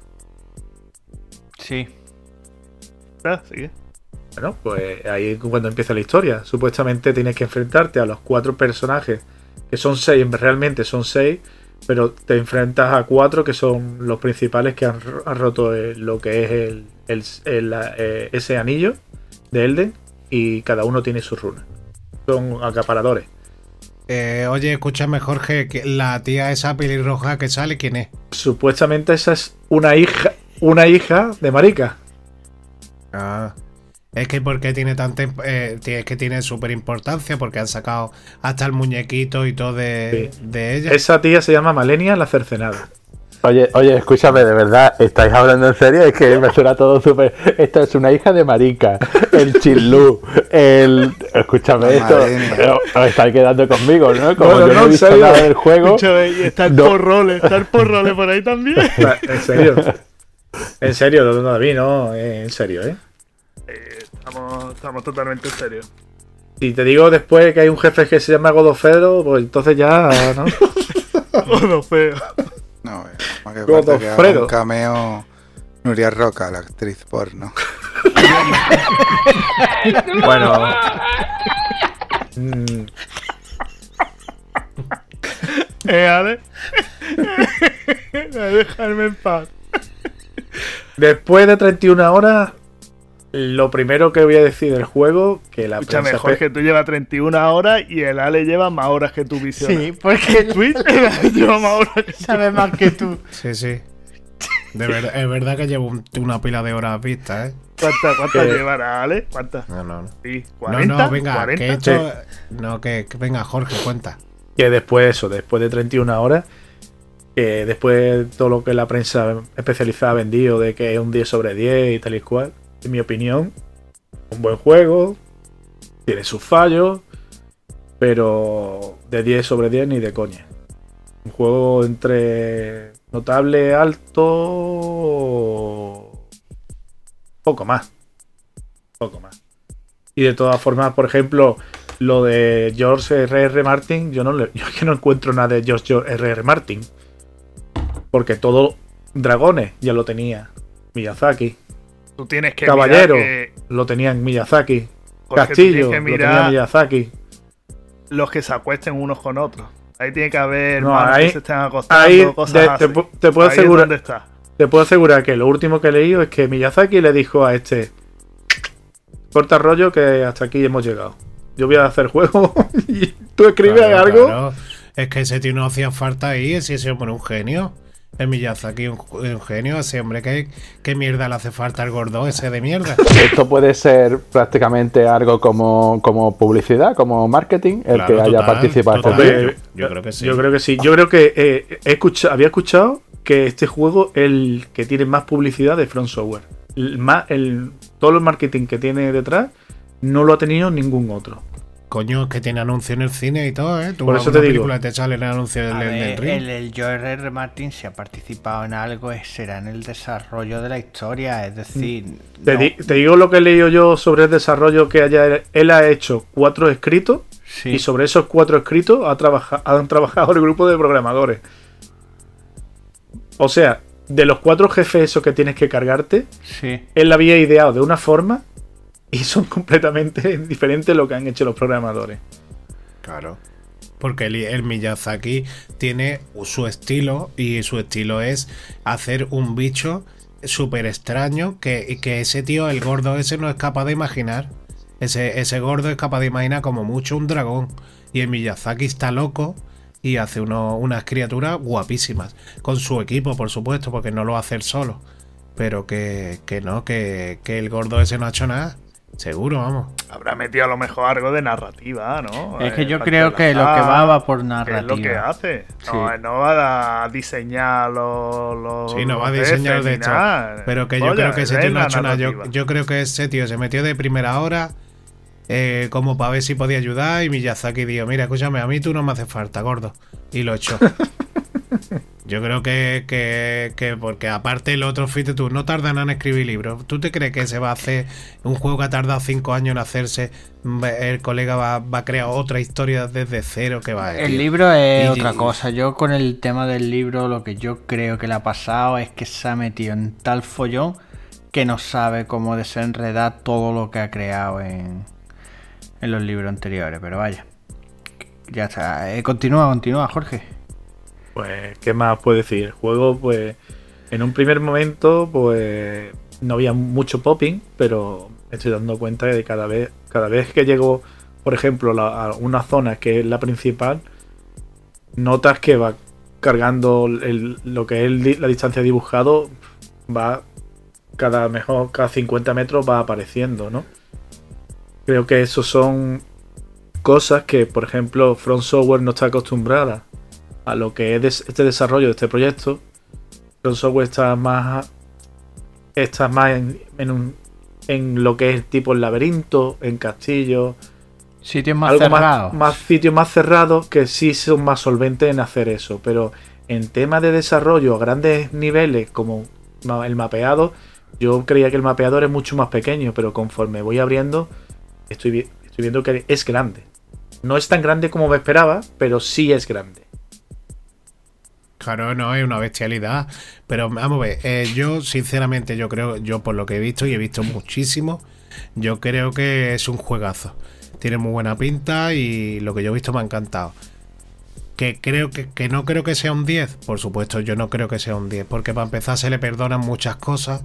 Sí. ah, sigue. Bueno, pues ahí es cuando empieza la historia. Supuestamente tienes que enfrentarte a los cuatro personajes, que son seis, realmente son seis, pero te enfrentas a cuatro que son los principales que han, ro- han roto el- lo que es el, el- el, eh, ese anillo de Elden y cada uno tiene su runa. Son acaparadores. Eh, oye, escúchame, Jorge, que la tía esa pelirroja que sale, ¿quién es? Supuestamente esa es una hija, una hija de Marica. Ah. Es que porque tiene tanta eh, es que tiene súper importancia porque han sacado hasta el muñequito y todo de, Sí. de ella. Esa tía se llama Malenia la cercenada. Oye, oye, escúchame, de verdad, ¿estáis hablando en serio? Es que me suena todo súper... Esto es una hija de marica, el chilú, el... Escúchame esto, os estáis quedando conmigo, ¿no? Como Bueno, yo no no, he visto nada del juego... Escúchame, y está el No. porrole, está el porrole por ahí también. <laughs> En serio. En serio, no, no, David, no, eh, en serio, ¿eh? Eh, estamos, estamos totalmente en serio. Si te digo después que hay un jefe que se llama Godofredo, pues entonces ya, ¿no? <laughs> Todo feo. No, eh, más que Godofredo. un cameo Nuria Roca, la actriz porno. <laughs> bueno. Mm, ¿Eh, Ale? <laughs> Dejarme en paz. Después de 31 horas, lo primero que voy a decir del juego, que la Escúchame, prensa Jorge, tú llevas 31 horas y el Ale lleva más horas que tu visión. Sí, porque Twitch el <laughs> Ale <laughs> lleva más horas que sabe más que tú. Sí, sí. De es verdad que llevo un- una pila de horas vistas, ¿eh? ¿Cuántas cuántas Eh, llevará, Ale? ¿Cuántas? No, no, no. Sí, No, 40. no, venga, 40. que he hecho. No, que, que venga, Jorge, cuenta. que después eso, después de 31 horas, que después de todo lo que la prensa especializada ha vendido de que es un 10 sobre 10 y tal y cual, en mi opinión, un buen juego, tiene sus fallos, pero de 10 sobre 10 ni de coña. Un juego entre notable, alto, poco más. Poco más. Y de todas formas, por ejemplo, lo de George R.R. Martin, yo no le, <laughs> yo que no encuentro nada de George R.R. Martin. Porque todo dragones ya lo tenía Miyazaki. Tú tienes que Caballero mirar que lo tenía en Miyazaki. Tú Castillo tienes que lo tenía mirar- Miyazaki. los que se acuesten unos con otros. Ahí tiene que haber No, manos ahí- que se estén acostando, ahí cosas de- así. te pu- te puedo Ahí es asegurar- donde está. Te puedo asegurar que lo último que he leído es que Miyazaki le dijo a este corta rollo que hasta aquí hemos llegado. Yo voy a hacer juego <laughs> y tú escribes Claro, algo. claro. Es que ese tío no hacía falta ahí, ese ese hombre un genio. El Miyazaki un, un genio, ese hombre que, qué mierda le hace falta al gordo ese de mierda. Esto puede ser prácticamente algo como, como publicidad, como marketing, el Claro, que haya participado en total. este Hombre, vídeo. yo- yo creo que sí. Yo creo que sí. Yo creo que eh, he escucha- había escuchado que este juego es el que tiene más publicidad de Front Software. El, más, el, todo el marketing que tiene detrás no lo ha tenido ningún otro. Coño, es que tiene anuncio en el cine y todo, ¿eh? Tú Por eso te digo. te sale el anuncio del, A del ver, ring. el, el George R. Martin, si ha participado en algo, será en el desarrollo de la historia. Es decir, Te, no- di- te digo lo que he leído yo sobre el desarrollo que haya, él ha hecho cuatro escritos sí. y sobre esos cuatro escritos ha trabaja- han trabajado el grupo de programadores. O sea, de los cuatro jefes esos que tienes que cargarte, sí. él la había ideado de una forma y son <laughs> completamente diferentes lo que han hecho los programadores. Claro. Porque el, el Miyazaki tiene su estilo y su estilo es hacer un bicho súper extraño que, y que ese tío, el gordo ese, no es capaz de imaginar. Ese, ese gordo es capaz de imaginar como mucho un dragón. Y el Miyazaki está loco y hace uno- unas criaturas guapísimas. Con su equipo, por supuesto, porque no lo hace él solo. Pero que, que no, que, que el gordo ese no ha hecho nada. Seguro, vamos. Habrá metido a lo mejor algo de narrativa, ¿no? Es que Eh, yo creo que lo que va va por que es narrativa. lo que hace. No, Sí. no va a diseñar los. los Sí, no va a diseñar de nada. Pero que yo Oye, creo que ese es tío no ha hecho nada. Yo, narrativa. yo creo que ese tío se metió de primera hora eh, como para ver si podía ayudar y Miyazaki dijo, mira, escúchame, a mí tú no me hace falta, gordo. Y lo echó. <laughs> <laughs> yo creo que, que, que porque aparte el otro, fíjate tú, no tardan en escribir libros. ¿Tú te crees que se va a hacer un juego que ha tardado cinco años en hacerse? El colega va, va a crear otra historia desde cero que va a El libro es Y- otra cosa. Yo con el tema del libro lo que yo creo que le ha pasado es que se ha metido en tal follón que no sabe cómo desenredar todo lo que ha creado en, en los libros anteriores. Pero vaya. Ya está. Eh, continúa, continúa, Jorge. Pues, ¿qué más puedo decir? El juego, pues, en un primer momento, pues, no había mucho popping, pero me estoy dando cuenta de cada vez, cada vez que llego, por ejemplo, a una zona que es la principal, notas que va cargando el- lo que es la distancia dibujado, va cada mejor, cada 50 metros va apareciendo, ¿no? Creo que eso son cosas que, por ejemplo, Front Software no está acostumbrada a lo que es este desarrollo de este proyecto. Front Software está más está más en, en un- en lo que es tipo el laberinto, en castillo, Sitios más algo cerrados. más, más sitios más cerrados que sí son más solventes en hacer eso. Pero en tema de desarrollo a grandes niveles, como el mapeado, yo creía que el mapeador es mucho más pequeño, pero conforme voy abriendo, estoy, vi- estoy viendo que es grande. No es tan grande como me esperaba, pero sí es grande. Claro, no, es una bestialidad. Pero vamos a ver, eh, yo sinceramente, yo creo, yo por lo que he visto, y he visto muchísimo, yo creo que es un juegazo. Tiene muy buena pinta y lo que yo he visto me ha encantado. Que creo que, que no creo que sea un 10, por supuesto, yo no creo que sea un 10, porque para empezar se le perdonan muchas cosas,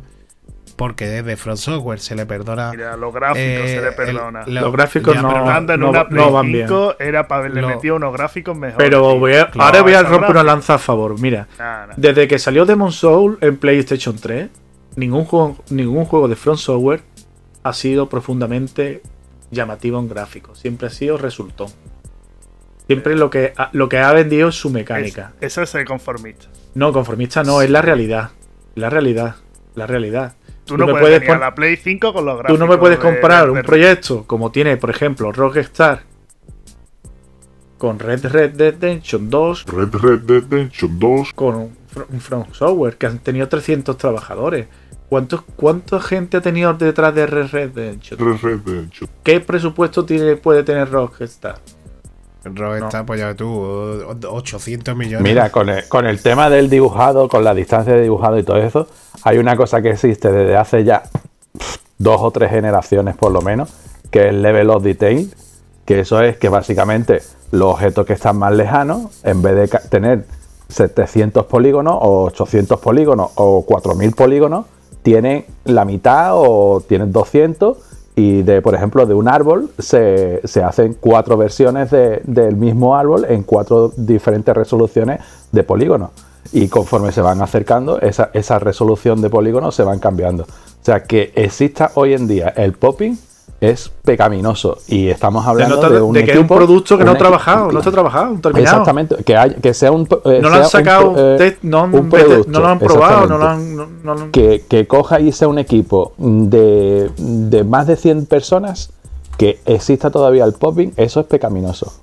porque desde Front Software se le perdona. Mira, los gráficos eh, se le el- perdona. lo- Los gráficos ya, no- pero Anda en no- una no Play van bien. 5 era para haberle Lo- metido unos gráficos mejores. Pero tío. voy a- Claro, ahora voy a romper una lanza a favor. Mira, Nah, nah. desde que salió Demon Soul en PlayStation 3, ningún juego, ningún juego de Front Software ha sido profundamente llamativo en gráficos. Siempre ha sido resultón. Siempre lo que, ha- lo que ha vendido es su mecánica. Es- eso es ser conformista. No, conformista no, es la realidad. La realidad. La realidad. Tú no me puedes, pon- la Play 5 con los Tú gráficos. no me puedes de- comprar de- un de- proyecto como tiene, por ejemplo, Rockstar con Red Red Redemption 2, Red Red Redemption 2. con un From Software que han tenido 300 trabajadores. ¿Cuántos, ¿Cuánta gente ha tenido detrás de Red Red Redemption? Red Red Redemption. ¿Qué presupuesto tiene, puede tener Rockstar? Ro está, ya ves tú, o- 800 millones. Mira, con el, con el tema del dibujado, con la distancia de dibujado y todo eso, hay una cosa que existe desde hace ya dos o tres generaciones por lo menos, que es el level of detail, que eso es que básicamente los objetos que están más lejanos, en vez de tener 700 polígonos o 800 polígonos o 4000 polígonos, tienen la mitad o tienen 200 y de, por ejemplo, de un árbol se, se hacen cuatro versiones de- del mismo árbol en cuatro diferentes resoluciones de polígonos. Y conforme se van acercando, esa, esa resolución de polígonos se van cambiando. O sea, que exista hoy en día el popping es pecaminoso. Y estamos hablando de, de, un de que es un producto que no ha un trabajado, no está trabajado, un terminado. Exactamente, que, hay- que sea un. eh, No lo han un sacado, pro- eh, test, no, un producto, no lo han probado, no lo han. no- no que, que coja y sea un equipo de, de más de 100 personas que exista todavía el popping, eso es pecaminoso.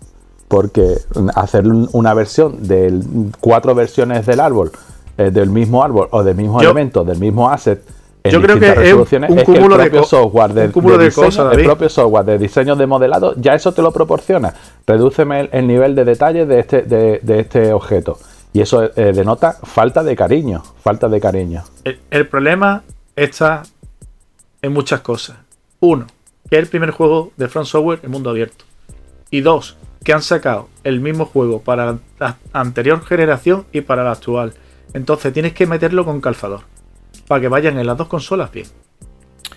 Porque hacer un- una versión de cuatro versiones del árbol, eh, del mismo árbol o del mismo Yo- elemento, del mismo asset, en Yo creo que es un- es que el cúmulo de propio co- software de, un cúmulo de diseño, cosas, el propio software de diseño de modelado, ya eso te lo proporciona. Redúceme el, el nivel de detalle de este, de, de este objeto. Y eso eh, denota falta de cariño, falta de cariño. El, el problema está en muchas cosas. Uno, que es el primer juego de Front Software en mundo abierto. Y dos, que han sacado el mismo juego para la anterior generación y para la actual. Entonces tienes que meterlo con calzador. Para que vayan en las dos consolas bien.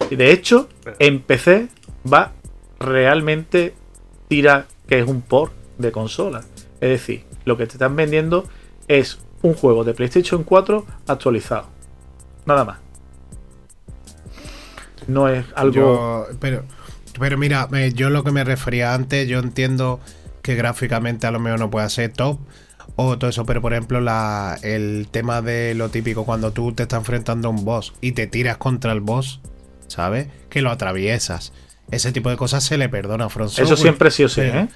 Y de hecho, en PC va realmente tira que es un port de consola. Es decir, lo que te están vendiendo es un juego de PlayStation 4 actualizado. Nada más. No es algo. Yo- pero, pero mira, yo lo que me refería antes, yo entiendo que gráficamente a lo mejor no puede ser top o todo eso, pero por ejemplo la, el tema de lo típico cuando tú te estás enfrentando a un boss y te tiras contra el boss, ¿sabes? Que lo atraviesas. Ese tipo de cosas se le perdona a Front Eso Software, siempre sí o sí, pero, ¿eh?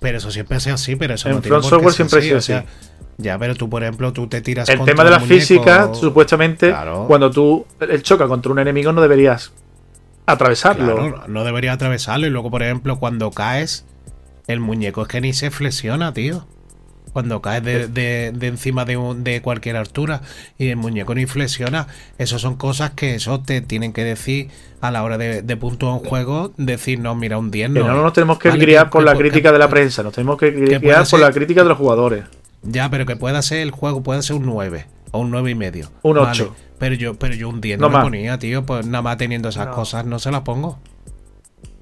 pero eso siempre ha sido así, pero eso En no tiene qué Software siempre ha así, sido o sea. Ya, pero tú, por ejemplo, tú te tiras El contra tema de la física, supuestamente, Claro. cuando tú el choca contra un enemigo, no deberías atravesarlo. Claro, no debería atravesarlo. Y luego, por ejemplo, cuando caes, el muñeco es que ni se flexiona, tío. Cuando caes de, de- de encima de, un- de cualquier altura y el muñeco ni flexiona, eso son cosas que eso te tienen que decir a la hora de, de puntuar un juego, decir, no, mira, un 10 Que no. no nos tenemos que Vale, guiar que- por que la crítica que- de la prensa, nos tenemos que pueda guiar por ser- la crítica de los jugadores. Ya, pero que pueda ser el juego, puede ser un 9 o un 9 y medio. Un Vale, 8. Pero yo, pero yo un 10 No no, me ponía, tío. Pues nada más teniendo esas No. cosas no se las pongo.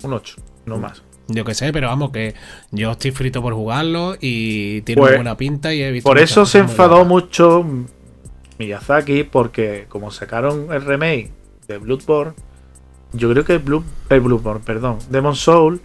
Un 8, no más. Yo qué sé, pero vamos, que yo estoy frito por jugarlo y tiene Pues, buena pinta y he visto. Por eso se enfadó mucho Miyazaki, porque como sacaron el remake de Bloodborne, yo creo que Blue, el Bloodborne, perdón, Demon Soul,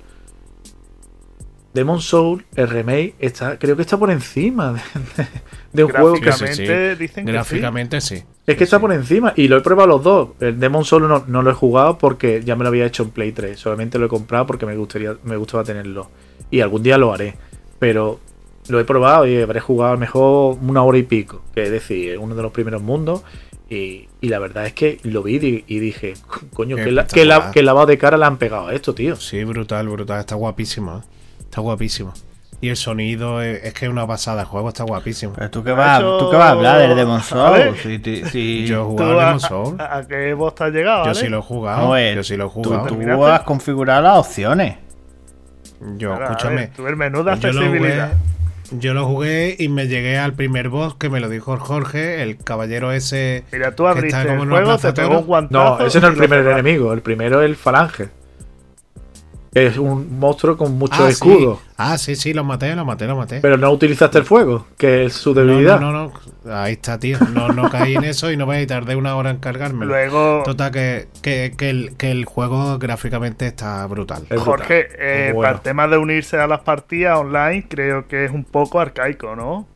Demon Soul, el remake, está, creo que está por encima de, de- de un juego que Gráficamente sí. dicen que Gráficamente sí. Es que está por encima y lo he probado los dos. El Demon Soul no, no lo he jugado porque ya me lo había hecho en Play 3. Solamente lo he comprado porque me gustaría me gustaba tenerlo. Y algún día lo haré. Pero lo he probado y habré jugado a lo mejor una hora y pico. Que es decir, uno de los primeros mundos. Y, y la verdad es que lo vi y, y dije, coño, Qué qué, la- qué la- lavado de cara le han pegado a esto, tío. Sí, brutal, brutal. Está guapísimo. ¿eh? Está guapísimo. Y el sonido es, es que es una pasada. El juego está guapísimo. Pero tú qué vas, hecho- tú qué vas a hablar del Demon. Souls. Si, si- <laughs> Yo he ¿Tú jugado a, Demon Souls. a- a qué boss te has llegado? Yo ¿vale? sí lo he jugado. Yo sí lo he tú, jugado. tú has configurado las opciones. Yo, escúchame. ver, tú el menú de Yo lo, accesibilidad. jugué, yo lo jugué y me llegué al primer boss que me lo dijo Es un monstruo con muchos Ah, sí. escudos. Ah, sí, sí, los maté, los maté, los maté. Pero no utilizaste el fuego, que es su debilidad. no, no, no. Ahí está, tío. No, no caí en eso y no voy a tardar una hora en cargármelo. Luego, Total, que, que, que el, que el juego gráficamente está brutal. Es Jorge, brutal. eh, Bueno. para el tema de unirse a las partidas online, creo que es un poco arcaico, ¿no?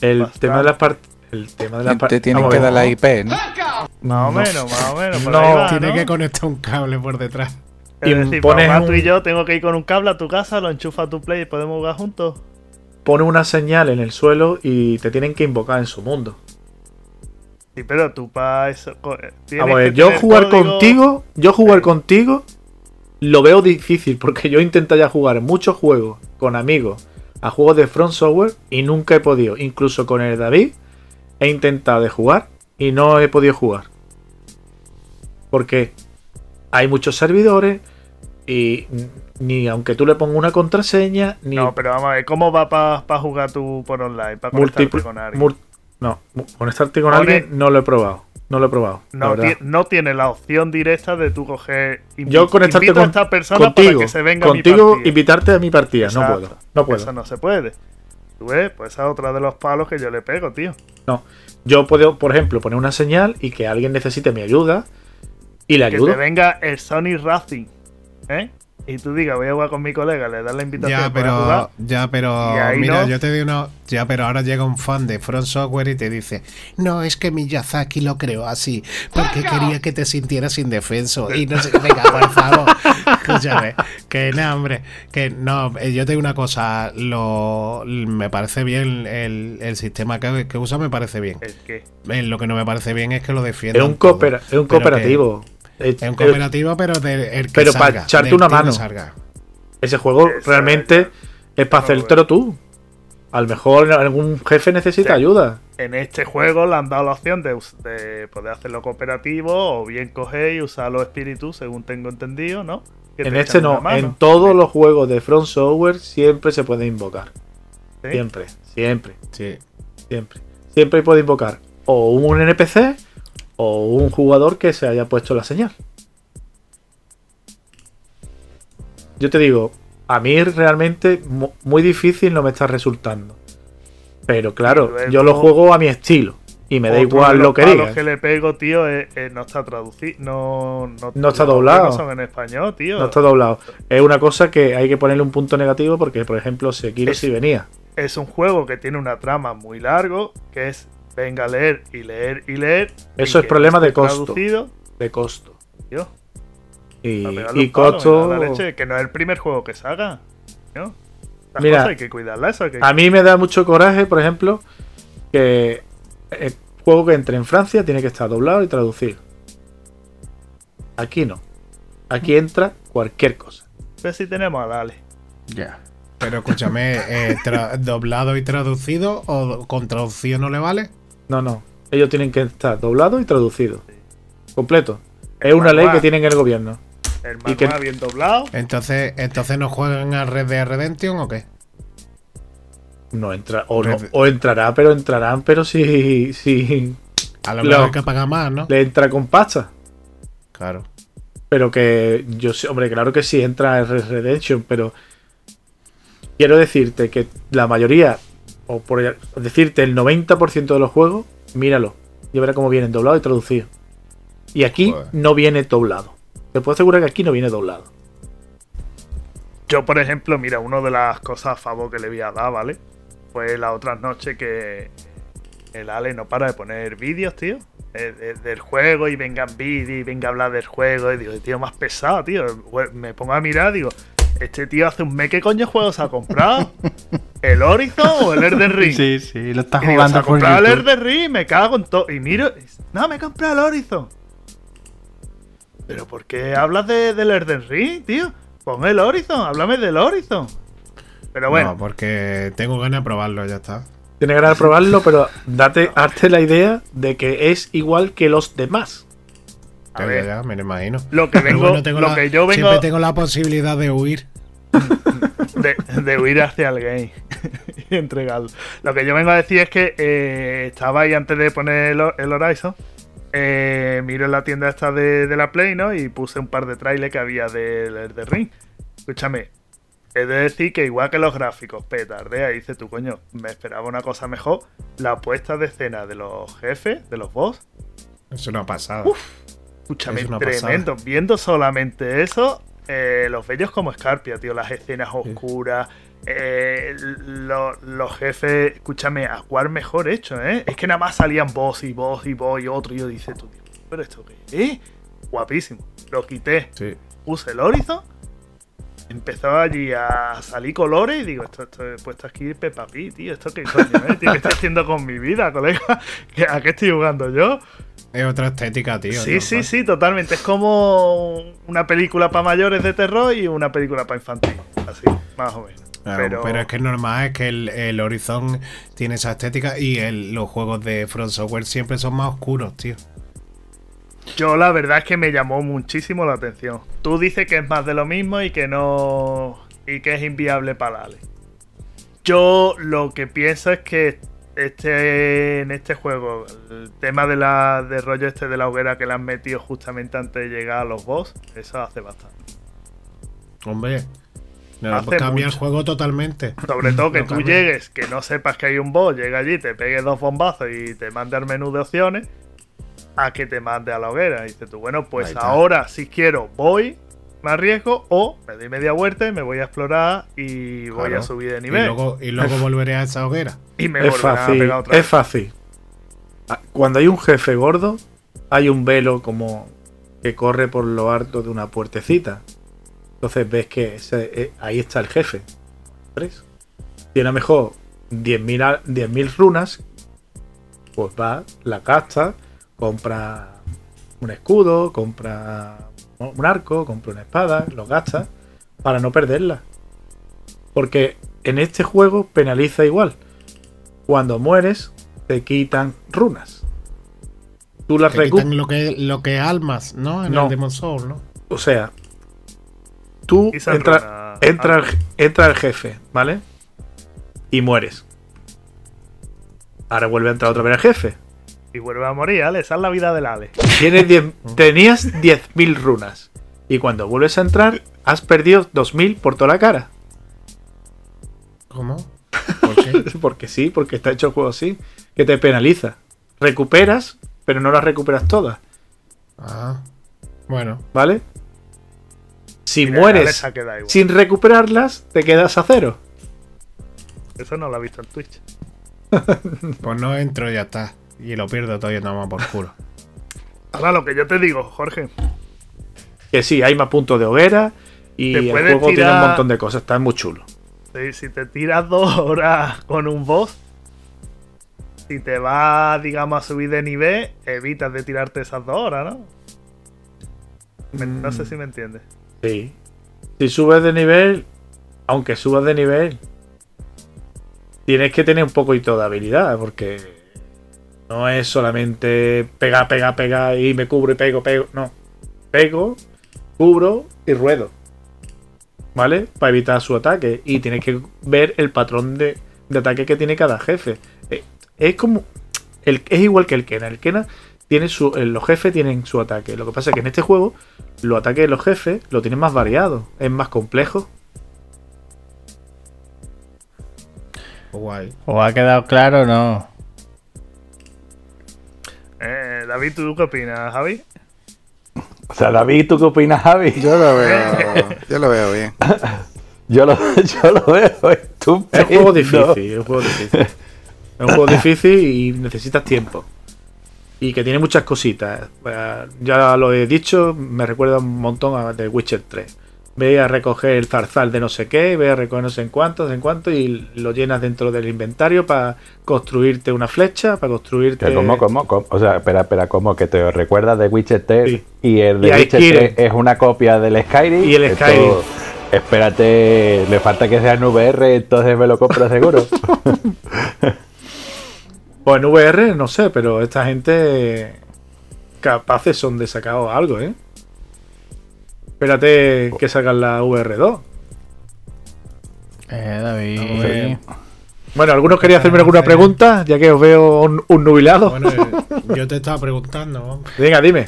El Bastante. tema de las partes. El tema de las Te tienen que dar la IP, ¿no? Más o No. menos, más o menos. No, ahí va, Tiene ¿no? que conectar un cable por detrás. Es y decir, pones tú y yo tengo que ir con un cable a tu casa, lo enchufa a tu play y podemos jugar juntos. Pone una señal en el suelo y te tienen que invocar en su mundo. Sí, pero tú para eso. eh, a ver, yo jugar código- contigo, yo jugar Sí. contigo lo veo difícil porque yo intento ya jugar muchos juegos con amigos a juegos de Front Software y nunca he podido. Incluso con el David he intentado de jugar y no he podido jugar. Porque hay muchos servidores y ni aunque tú le pongas una contraseña ni No, pero vamos a ver, ¿cómo va para jugar tú por online? Para conectarte con alguien. no, conectarte con alguien no lo he probado. No lo he probado. No, ti- no tiene la opción directa de tú coger. Yo conectarte con, a esta persona contigo, para que se venga a mi contigo invitarte a mi partida. No puedo. No puedo. Eso no se puede. ¿Tú ves? Pues esa es otra de los palos que yo le pego, tío. No. Yo puedo, por ejemplo, poner una señal y que alguien necesite mi ayuda y le Que ayudo. te venga el Sony Racing, ¿eh? Y tú digas, voy a jugar con mi colega, le das la invitación Ya, para pero, jugar. ya, pero, mira, no. yo te digo una, ya, pero ahora llega un fan de Front Software y te dice, no, es que Miyazaki lo creó así, porque quería que te sintieras indefenso y no sé qué, <laughs> venga, por favor, escúchame, que no, hombre, que no, eh, yo te digo una cosa, lo, me parece bien el, el sistema que, que usa, me parece bien, ¿El qué? Eh, lo que no me parece bien es que lo defienda. es un, coopera- es un cooperativo. Es un cooperativo, pero de, el que Pero para echarte una mano. salga. ese juego realmente es para hacértelo tú. A lo mejor algún jefe necesita Sí. ayuda. En este juego le han dado la opción de, de poder hacerlo cooperativo o bien coger y usar los espíritus, según tengo entendido, ¿no? Que En te este no, en todos los juegos de Front Software siempre se puede invocar. ¿Sí? Siempre, siempre, Sí. siempre. Siempre puede invocar o un NPC o un jugador que se haya puesto la señal. Yo te digo, a mí realmente mu- muy difícil no me está resultando. Pero claro, luego- yo lo juego a mi estilo y me da igual lo los que palos digas. que le pego, tío, no está traducido. No, no, No está los doblado. No son en español, tío. No está doblado. Es una cosa que hay que ponerle un punto negativo porque, por ejemplo, Sekiro Es- sí venía. Es un juego que tiene una trama muy largo, que es venga a leer y leer y leer. Eso y es problema de costo. Traducido, De costo. tío. Y, y palo, costo. la leche, que no es el primer juego que se haga. ¿no? Estas Mira, cosas hay que cuidarla, eso hay que- A mí me da mucho coraje, por ejemplo, que el juego que entre en Francia tiene que estar doblado y traducido. Aquí no. Aquí entra cualquier cosa. Pues si tenemos a Dale. Ya. Pero escúchame, eh, <laughs> ¿doblado y traducido o con traducción no le vale? No, no. Ellos tienen que estar doblado y traducido. Completo. Es una ley manual. que tiene el gobierno. El Y que- manual bien doblado. Entonces, entonces no juegan a Red Dead Redemption o qué? No entra, o, no, o entrará, pero entrarán, pero si, si A lo mejor hay que pagar más, ¿no? le entra con pasta. Claro. Pero que yo sé, hombre, claro que sí entra en Red Redemption, pero quiero decirte que la mayoría, o por decirte el 90% de los juegos, míralo. Y verás cómo vienen doblado y traducido. Y aquí Joder. no viene doblado. Te puedo asegurar que aquí no viene doblado. Yo, por ejemplo, mira, una de las cosas a favor que le voy a dar, ¿vale? Fue la otra noche que el Ale no para de poner vídeos, tío. de- de- del juego y vengan vídeos y venga a hablar del juego. Y digo, tío, más pesado, tío. Pues Me pongo a mirar, digo, este tío hace un mes, ¿qué coño juego se ha comprado? ¿El Horizon o el Elden Ring? Sí, sí, lo estás Y digo, se jugando ha por comprado el. Elden Ring, me cago en todo. Y miro, no, me he comprado el Horizon. ¿Pero por qué hablas de, del Elden Ring, tío? Pon el Horizon, háblame del Horizon. Pero bueno, No, porque tengo ganas de probarlo, ya está. Tienes ganas de probarlo, pero date, hazte la idea de que es igual que los demás. A Ya, ver, ya, ya, me lo imagino. lo que vengo, bueno, tengo lo la- que yo vengo Siempre tengo la posibilidad de huir. de, de huir hacia el game <laughs> y entregarlo. Lo que yo vengo a decir es que eh, estaba ahí antes de poner el, el Horizon. Eh, miro en la tienda esta de, de la Play, ¿no? Y puse un par de trailers que había del Elden Ring. escúchame, he de decir que igual que los gráficos, petardea, dice tú, coño, me esperaba una cosa mejor. La puesta de escena de los jefes, de los boss, Es una pasada. Escúchame, Es tremendo. Viendo solamente eso, eh, los bellos como escarpia, tío, las escenas oscuras. eh, lo- los jefes, escúchame, a cuál mejor hecho, ¿eh? Es que nada más salían boss y boss y boss y otro. Y yo dice, tú, tío, ¿pero esto qué es? Guapísimo. Lo quité, Sí. puse el Horizon, empezó allí a salir colores y digo, esto, esto he puesto aquí Peppa Pig, tío, esto qué coño tío, ¿qué estoy haciendo con mi vida, colega? ¿Qué- <laughs> ¿A qué estoy jugando yo? Es otra estética, tío. Sí, ¿no? sí, sí, totalmente. Es como una película para mayores de terror y una película para infantil, así, más o menos. Claro, pero... es que es normal, es que el, el Horizon tiene esa estética y el- los juegos de Front Software siempre son más oscuros, tío. Yo la verdad es que me llamó muchísimo la atención. Tú dices que es más de lo mismo y que no. y que es inviable para Ale. Yo lo que pienso es que este en este juego, el tema de la de rollo este de la hoguera que le han metido justamente antes de llegar a los boss, eso hace bastante. Hombre, no, pues cambia mucho. el juego totalmente. Sobre todo que <laughs> tú cambia. llegues, que no sepas que hay un boss, llega allí, te pegue dos bombazos y te mande al menú de opciones, a que te mande a la hoguera. Y dices tú, bueno, pues ahora si quiero voy, me arriesgo, o me doy media vuelta y me voy a explorar y voy Claro. a subir de Y nivel. luego, y luego volveré a esa hoguera. <laughs> Y me Es volverán a fácil, pegar otra es fácil. Ah, Cuando hay un jefe gordo, hay un velo como que corre por lo alto de una puertecita. Entonces ves que ese- eh, ahí está el jefe. ¿Ves? Tiene a lo mejor 10.000 a- 10.000 runas. Pues va, la gasta, compra un escudo, compra un arco, compra una espada, lo gasta para no perderla. Porque en este juego penaliza igual. Cuando mueres, te quitan runas. Tú las recuperas. lo que, lo que almas, ¿no? En No. el Demon Soul, ¿no? O sea, tú entra, runas entra, entra el jefe, ¿vale? Y mueres. Ahora vuelve a entrar otra vez el jefe. Y vuelve a morir, Ale, esa es la vida del Ale. Tienes 10 tenías 10.000 runas. Y cuando vuelves a entrar, has perdido 2.000 por toda la cara. ¿Cómo? <laughs> ¿Por qué? Porque sí, porque está hecho el juego así. Que te penaliza. Recuperas, pero no las recuperas todas. Ah, bueno. ¿Vale? Si Mira, mueres sin recuperarlas, te quedas a cero. Eso no lo ha visto en Twitch. <laughs> Pues no entro y ya está. Y lo pierdo todo y nada más por culo. <laughs> Ahora lo que yo te digo, Jorge, Que sí, hay más puntos de hoguera y el juego tiene un montón de cosas. Está muy chulo. Si, si te tiras dos <laughs> horas con un boss, si te vas, digamos, a subir de nivel, evitas de tirarte esas dos horas, ¿no? Me- no Mm. sé si me entiendes. Sí. Si subes de nivel, aunque subas de nivel, tienes que tener un poquito de habilidad, porque no es solamente pegar, pegar, pegar y me cubro y pego, pego. No. Pego, cubro y ruedo. ¿Vale? Para evitar su ataque. Y tienes que ver el patrón de, de ataque que tiene cada jefe. Eh, Es como. El, es igual que el Kena. El Kena tiene su. eh, Los jefes tienen su ataque. Lo que pasa es que en este juego, los ataques de los jefes lo tienen más variado. Es más complejo. Guay. ¿O ha quedado claro o no? Eh, David, ¿tú qué opinas, Javi? O sea, David, ¿tú qué opinas, Javi? Yo lo veo, <laughs> yo lo veo bien. Yo lo, <laughs> yo lo veo estupendo. Es un juego difícil. Es un juego difícil. Es un juego difícil y necesitas tiempo. Y que tiene muchas cositas. Eh, Ya lo he dicho, me recuerda un montón a The Witcher 3. Ve a recoger el zarzal de no sé qué, ve a recoger no sé en cuánto, no sé en cuánto, y lo llenas dentro del inventario para construirte una flecha, para construirte. ¿Cómo, cómo, cómo? O sea, espera, espera, ¿cómo? Que te recuerdas de Witcher 3 Sí. y el de Y Witcher Kiren. 3 es una copia del Skyrim. Y el Esto- Skyrim. Espérate, le falta que sea en VR, entonces me lo compro seguro. <laughs> Pues en VR, no sé, pero esta gente capaces son de sacar algo, ¿eh? Espérate que salgan la VR2. Eh, David. Bueno, algunos querían hacerme alguna pregunta, ya que os veo un, un nubilado. Bueno, eh, yo te estaba preguntando. Venga, dime.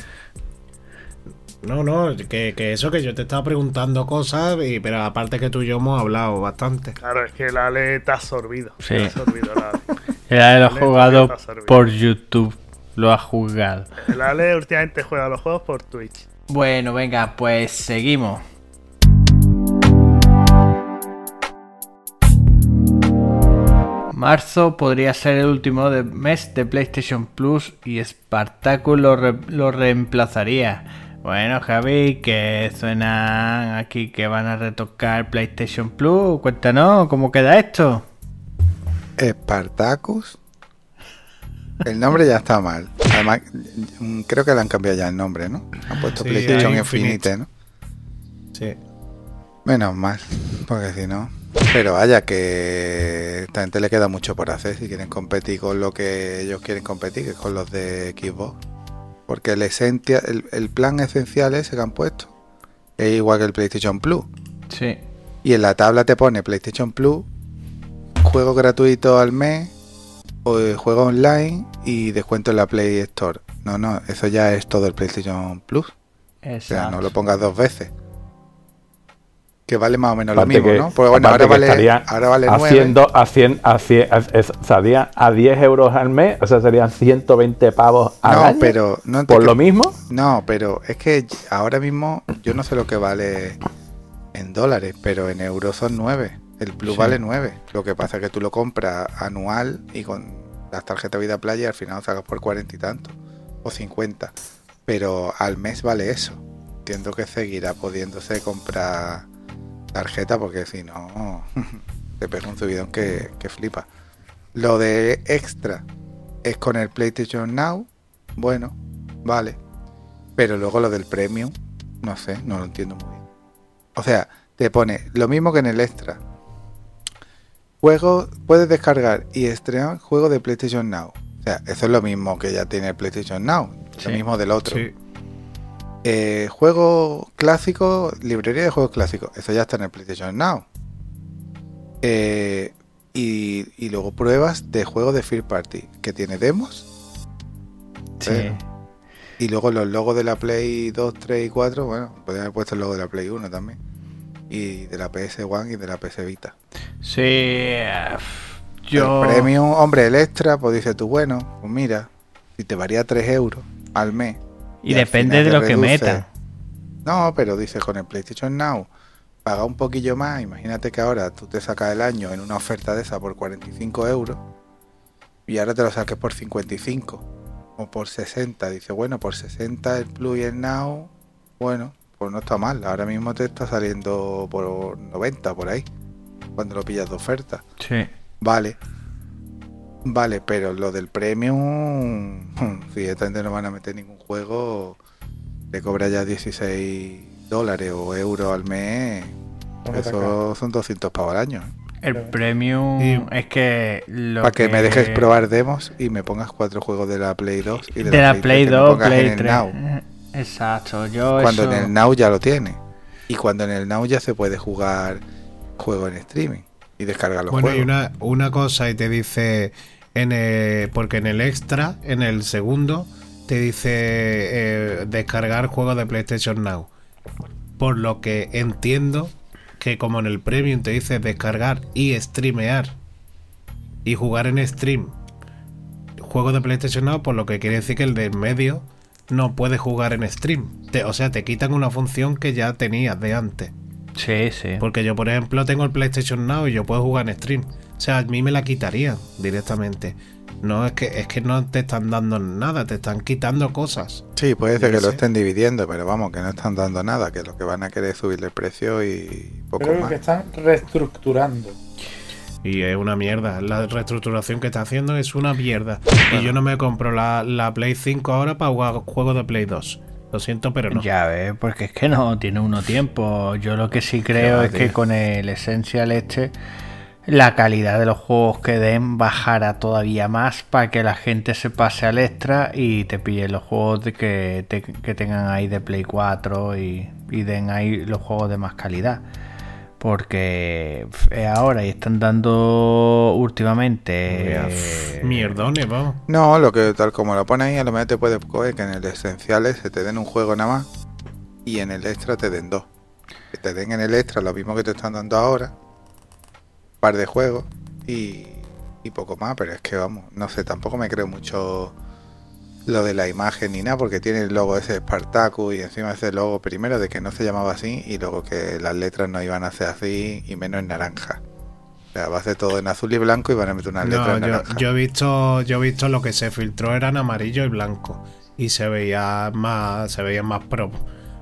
No, no, que, que eso que yo te estaba preguntando cosas, y, pero aparte que tú y yo hemos hablado bastante. Claro, es que el Ale te ha absorbido. Sí. Te ha absorbido el Ale. <laughs> El Ale lo ha jugado por YouTube. Lo ha jugado. El Ale últimamente juega los juegos por Twitch. Bueno, venga, pues seguimos. Marzo podría ser el último mes de PlayStation Plus y Spartacus lo, lo reemplazaría. Bueno, Javi, que suenan aquí que van a retocar PlayStation Plus. Cuéntanos cómo queda esto. Spartacus. El nombre ya está mal. Además, mm, creo que le han cambiado ya el nombre, ¿no? Han puesto Sí, PlayStation Infinite, Infinite. ¿no? Sí. Menos mal, porque si no. Pero vaya, que esta gente le queda mucho por hacer si quieren competir con lo que ellos quieren competir, que es con los de Xbox. Porque el, esencia, el, el plan esencial ese que han puesto es igual que el PlayStation Plus. Sí. Y en la tabla te pone PlayStation Plus, juego gratuito al mes, juego online y descuento en la Play Store. No, no, eso ya es todo el PlayStation Plus. O sea, no lo pongas dos veces. Que vale más o menos lo mismo, que- ¿no? Pues bueno, ahora vale, ahora vale 9. haciendo a 100, a 100, a- es- a 10 euros al mes, o sea, serían 120 pavos al No, año. pero no por lo mismo. No, pero es que ahora mismo yo no sé lo que vale en dólares, pero en euros son 9. El Plus Sí. vale 9. Lo que pasa es que tú lo compras anual y con las tarjetas Vida Playa al final sacas por 40 y tanto. O 50. Pero al mes vale eso. Entiendo que seguirá pudiéndose comprar tarjeta porque si no <laughs> te pega un subidón que, que flipa. Lo de extra es con el PlayStation Now. Bueno, vale. Pero luego lo del premium, no sé, no lo entiendo muy bien. O sea, te pone lo mismo que en el extra. Juego, puedes descargar y estrenar juego de PlayStation Now. O sea, eso es lo mismo que ya tiene el PlayStation Now. Sí, lo mismo del otro. Sí. Eh, juego clásico, librería de juegos clásicos. Eso ya está en el PlayStation Now. Eh, y, y luego pruebas de juegos de First Party, que tiene demos. Sí. Y luego los logos de la Play 2, 3 y 4. Bueno, podrían haber puesto el logo de la Play 1 también. Y de la PS1 y de la PS Vita. Sí. eh, Yo. El premium, hombre, el extra, pues dices tú, bueno, pues mira, si te varía 3 euros al mes. Y depende de lo que metan. No, pero dices con el PlayStation Now, paga un poquillo más. Imagínate que ahora tú te sacas el año en una oferta de esa por 45 euros y ahora te lo saques por 55 o por 60. Dice, bueno, por 60 el Plus y el Now, bueno, pues no está mal. Ahora mismo te está saliendo por 90 por ahí, cuando lo pillas de oferta. Sí. Vale. Vale, pero lo del premium, si esta gente no van a meter ningún juego, le cobra ya 16 dólares o euros al mes. Eso son 200 pavos al año. El premium es que. Lo Para que... me dejes probar demos y me pongas cuatro juegos de la Play 2 y de, De la Play 3 que me 2, pongas en Play el 3. Now. Exacto. Yo Cuando eso... en el Now ya lo tiene. Y cuando en el Now ya se puede jugar juego en streaming y descargar los Bueno, juegos. y una, una cosa y te dice, en el- porque en el extra, en el segundo, te dice eh, descargar juegos de PlayStation Now. Por lo que entiendo que como en el Premium te dice descargar y streamear y jugar en stream juegos de PlayStation Now, por lo que quiere decir que el de en medio no puede jugar en stream. Te- o sea, te quitan una función que ya tenías de antes. Sí, sí. Porque yo, por ejemplo, tengo el PlayStation Now y yo puedo jugar en stream. O sea, a mí me la quitarían directamente. No es que es que no te están dando nada, te están quitando cosas. Sí, puede ser que lo estén dividiendo, pero vamos, que no están dando nada, que lo que van a querer es subirle el precio y poco Creo más. que están reestructurando. Y es una mierda. La reestructuración que está haciendo es una mierda. Y yo no me compro la, la Play 5 ahora para jugar juegos de Play 2. Lo siento, pero no. Ya ves, porque es que no tiene uno tiempo. Yo lo que sí creo es que con el Essential este, la calidad de los juegos que den bajará todavía más para que la gente se pase al extra y te pille los juegos que, te- que tengan ahí de Play 4 y, y den ahí los juegos de más calidad. Porque es ahora y están dando últimamente. eh, Mierdones, vamos. No, lo que tal como lo pone ahí, a lo mejor te puede coger que en el esencial se te den un juego nada más y en el extra te den dos. Que te den en el extra lo mismo que te están dando ahora, un par de juegos y, y poco más, pero es que vamos, no sé, tampoco me creo mucho lo de la imagen ni nada, porque tiene el logo ese Spartacus y encima ese logo primero de que no se llamaba así y luego que las letras no iban a ser así y menos en naranja. O sea, va a ser todo en azul y blanco y van a meter unas letras No, en yo, naranja. yo he visto, yo he visto lo que se filtró eran amarillo y blanco y se veía más, se veía más pro,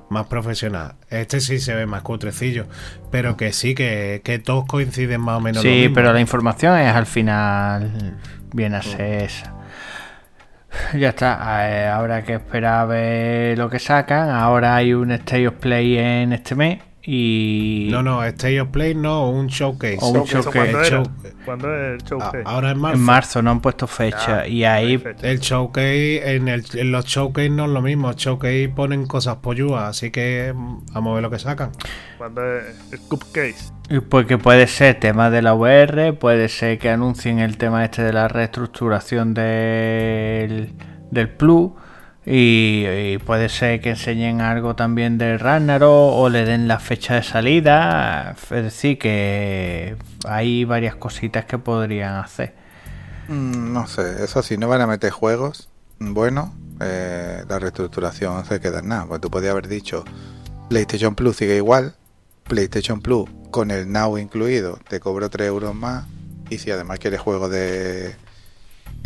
más profesional. Este sí se ve más cutrecillo, pero que sí que, que todos coinciden más o menos. lo Sí, mismo. pero la información es al final. Viene a ser esa. <laughs> Ya está, habrá que esperar a ver lo que sacan. Ahora hay un State of Play en este mes y. No, no, State of Play no, un showcase. O un ¿Eso showcase. cuándo El era? show- ¿Cuándo es el show? Ah, ahora en marzo. En marzo no han puesto fecha Ya, y ahí. El showcase, en, el, en los showcase no es lo mismo. Showcase ponen cosas polluas, así que mm, vamos a ver lo que sacan. ¿Cuándo es el Cupcase? Y Porque puede ser tema de la VR, puede ser que anuncien el tema este de la reestructuración del, del Plus y, puede ser que enseñen algo también del Ragnarok o le den la fecha de salida. Es decir, que hay varias cositas que podrían hacer. Mm, no sé, eso sí, no van a meter juegos. Bueno, eh, la reestructuración se queda en nada. Pues tú podías haber dicho PlayStation Plus sigue igual. PlayStation Plus con el Now incluido te cobro 3 euros más. Y si además quieres juegos de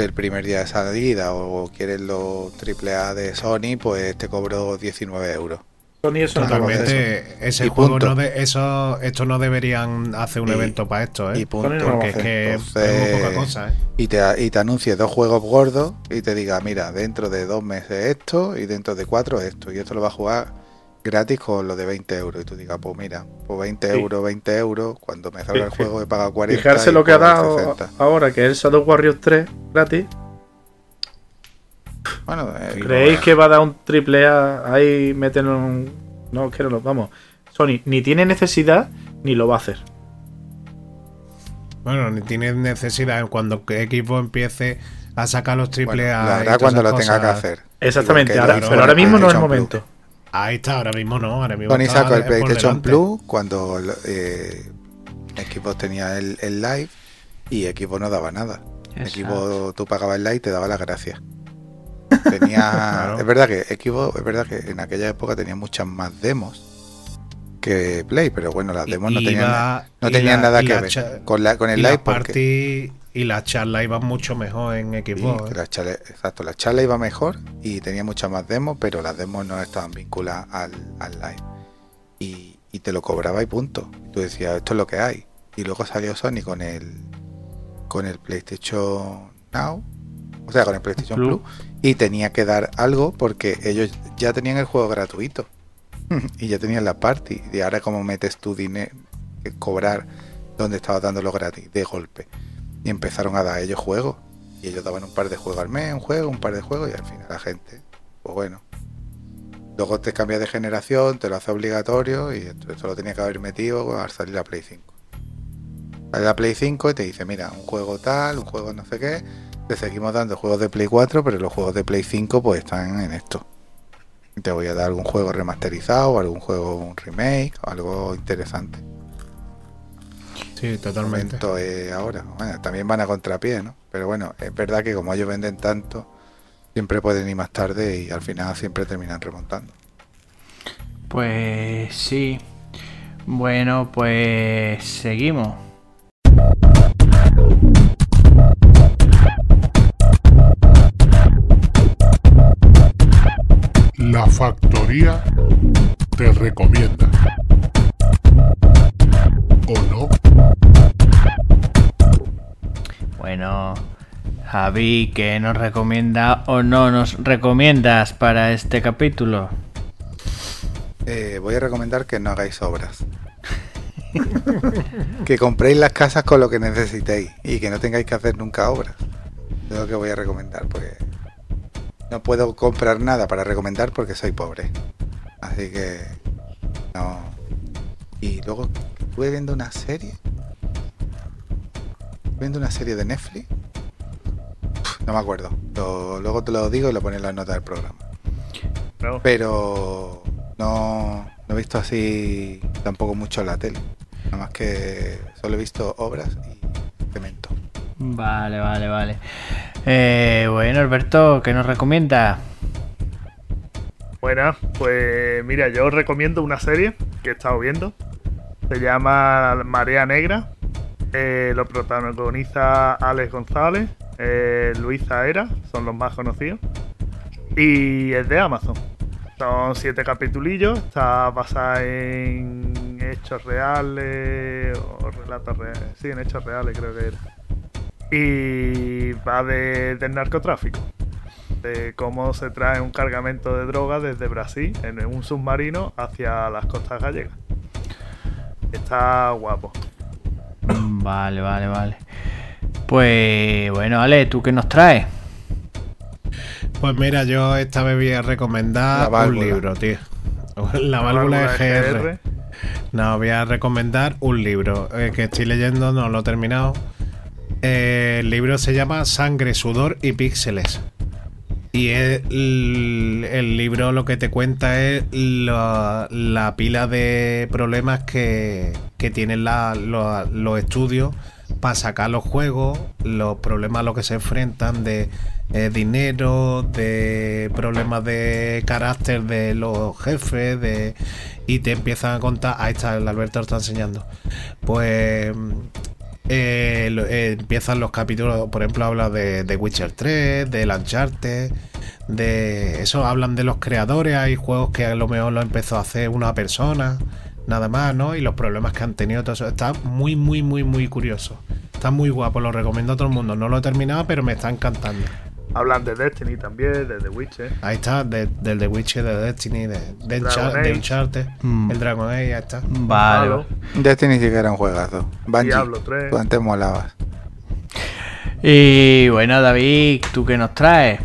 del primer día de salida o quieres los AAA de Sony, pues te cobro 19 euros. Sony eso no va. Totalmente, ese Y juego punto. no de, eso, esto no deberían hacer un Y- evento para esto, ¿eh? y punto. Va Porque es que Entonces- es muy poca cosa, ¿eh? y te, y te anuncie dos juegos gordos y te diga, mira, dentro de dos meses esto y dentro de cuatro esto. Y esto lo vas a jugar gratis con lo de 20 euros. Y tú digas, pues mira, pues 20 Sí. euros, 20 euros. Cuando me salga el juego he pagado 40. Fijarse lo que ha dado 60. ahora, que es el Shadow Warriors 3 gratis. Bueno, eh, ¿Creéis que va a dar un triple A ahí, meten un... No, que no lo... Vamos. Sony ni tiene necesidad ni lo va a hacer. Bueno, ni tiene necesidad cuando que Equipo empiece a sacar los triple bueno, A. y hará cuando lo tenga que hacer. Exactamente, ahora- pero ahora mismo no es el momento. Ahí está, ahora mismo no, ahora mismo Sony sacó el por PlayStation. Plus cuando eh, Xbox tenía el, el live y Xbox no daba nada. Xbox tú pagabas el live y te daba las gracias. <laughs> Tenía, Claro. es verdad que Xbox, es verdad que en aquella época tenía muchas más demos que Play, pero bueno, las Y- demos no tenían, la- no tenían la- nada que la ver con, la, con el live porque y las charlas iban mucho mejor en sí, que ¿eh? la charla, exacto, la charla iba mejor y tenía muchas más demos, pero las demos no estaban vinculadas al, al live. Y, y te lo cobraba y punto. Tú decías, esto es lo que hay. Y luego salió Sony con el con el PlayStation Now, o sea, con el PlayStation Plus. Plus, y tenía que dar algo porque ellos ya tenían el juego gratuito <laughs> y ya tenían la party. Y ahora, como metes tu dinero, eh, cobrar donde estaba dándolo gratis, de golpe. Y empezaron a dar ellos juegos. Y ellos daban un par de juegos al mes, un juego, un par de juegos, y al final la gente, pues bueno. Luego te cambias de generación, te lo hace obligatorio, y esto, lo tenía que haber metido al salir la Play 5. Sale la Play 5 y te dice, mira, un juego tal, un juego no sé qué. Te seguimos dando juegos de Play 4, pero los juegos de Play 5 pues están en esto. Te voy a dar algún juego remasterizado, algún juego, un remake, algo interesante. Sí, totalmente. momento es ahora. Bueno, también van a contrapié, ¿no? Pero bueno, es verdad que como ellos venden tanto, siempre pueden ir más tarde y al final siempre terminan remontando. Pues sí. Bueno, pues seguimos. La factoría te recomienda. ¿O no? Bueno, Javi, ¿qué nos recomienda o no nos recomiendas para este capítulo? Eh, voy a recomendar que no hagáis obras. <laughs> que compréis las casas con lo que necesitéis y que no tengáis que hacer nunca obras. Es lo que voy a recomendar, porque no puedo comprar nada para recomendar porque soy pobre. Así que no. Y luego estuve viendo una serie. Viendo una serie de Netflix. Uf, No me acuerdo. Lo- luego te lo digo y lo pones en las notas del programa. No. Pero No, no he visto así tampoco mucho en la tele. Nada más que solo he visto obras y cemento. Vale, vale, vale. Eh, bueno, Alberto, ¿qué nos recomienda? Buenas, pues mira, yo os recomiendo una serie que he estado viendo. Se llama Marea Negra. Eh, lo protagoniza Alex González, eh, Luisa Era, son los más conocidos. Y es de Amazon. Son siete capitulillos, está basada en hechos reales o relatos reales. Sí, en hechos reales creo que era. Y va de, del narcotráfico. De cómo se trae un cargamento de droga desde Brasil en un submarino hacia las costas gallegas. Está guapo. Vale, vale, vale. Pues bueno, Ale, ¿tú qué nos traes? Pues mira, yo esta vez voy a recomendar La un válvula. libro, tío. <laughs> La válvula EGR. No, voy a recomendar un libro eh, que estoy leyendo, no lo he terminado. Eh, el libro se llama Sangre, Sudor y Píxeles. Y el, libro lo que te cuenta es la, la pila de problemas que, que tienen la- lo- los estudios para sacar los juegos, los problemas a los que se enfrentan de eh, dinero, de problemas de carácter de los jefes, de y te empiezan a contar. Ahí está, el Alberto lo está enseñando. Pues eh, eh, empiezan los capítulos, por ejemplo, habla de, Witcher 3, de Uncharted, de eso hablan de los creadores, hay juegos que a lo mejor lo empezó a hacer una persona, nada más, ¿no? Y los problemas que han tenido, todo eso. Está muy, muy, muy, muy curioso. Está muy guapo, lo recomiendo a todo el mundo. No lo he terminado, pero me está encantando. Hablan de Destiny también, de The Witcher. Ahí está, de- del The Witcher, de Destiny, de, de, Unchar- de. Uncharted, Mm. el Dragon Age, ya está. Vale. Halo. Destiny sí que era un juegazo. Bungie, Diablo 3. tú antes molabas. Y bueno, David, ¿tú qué nos traes?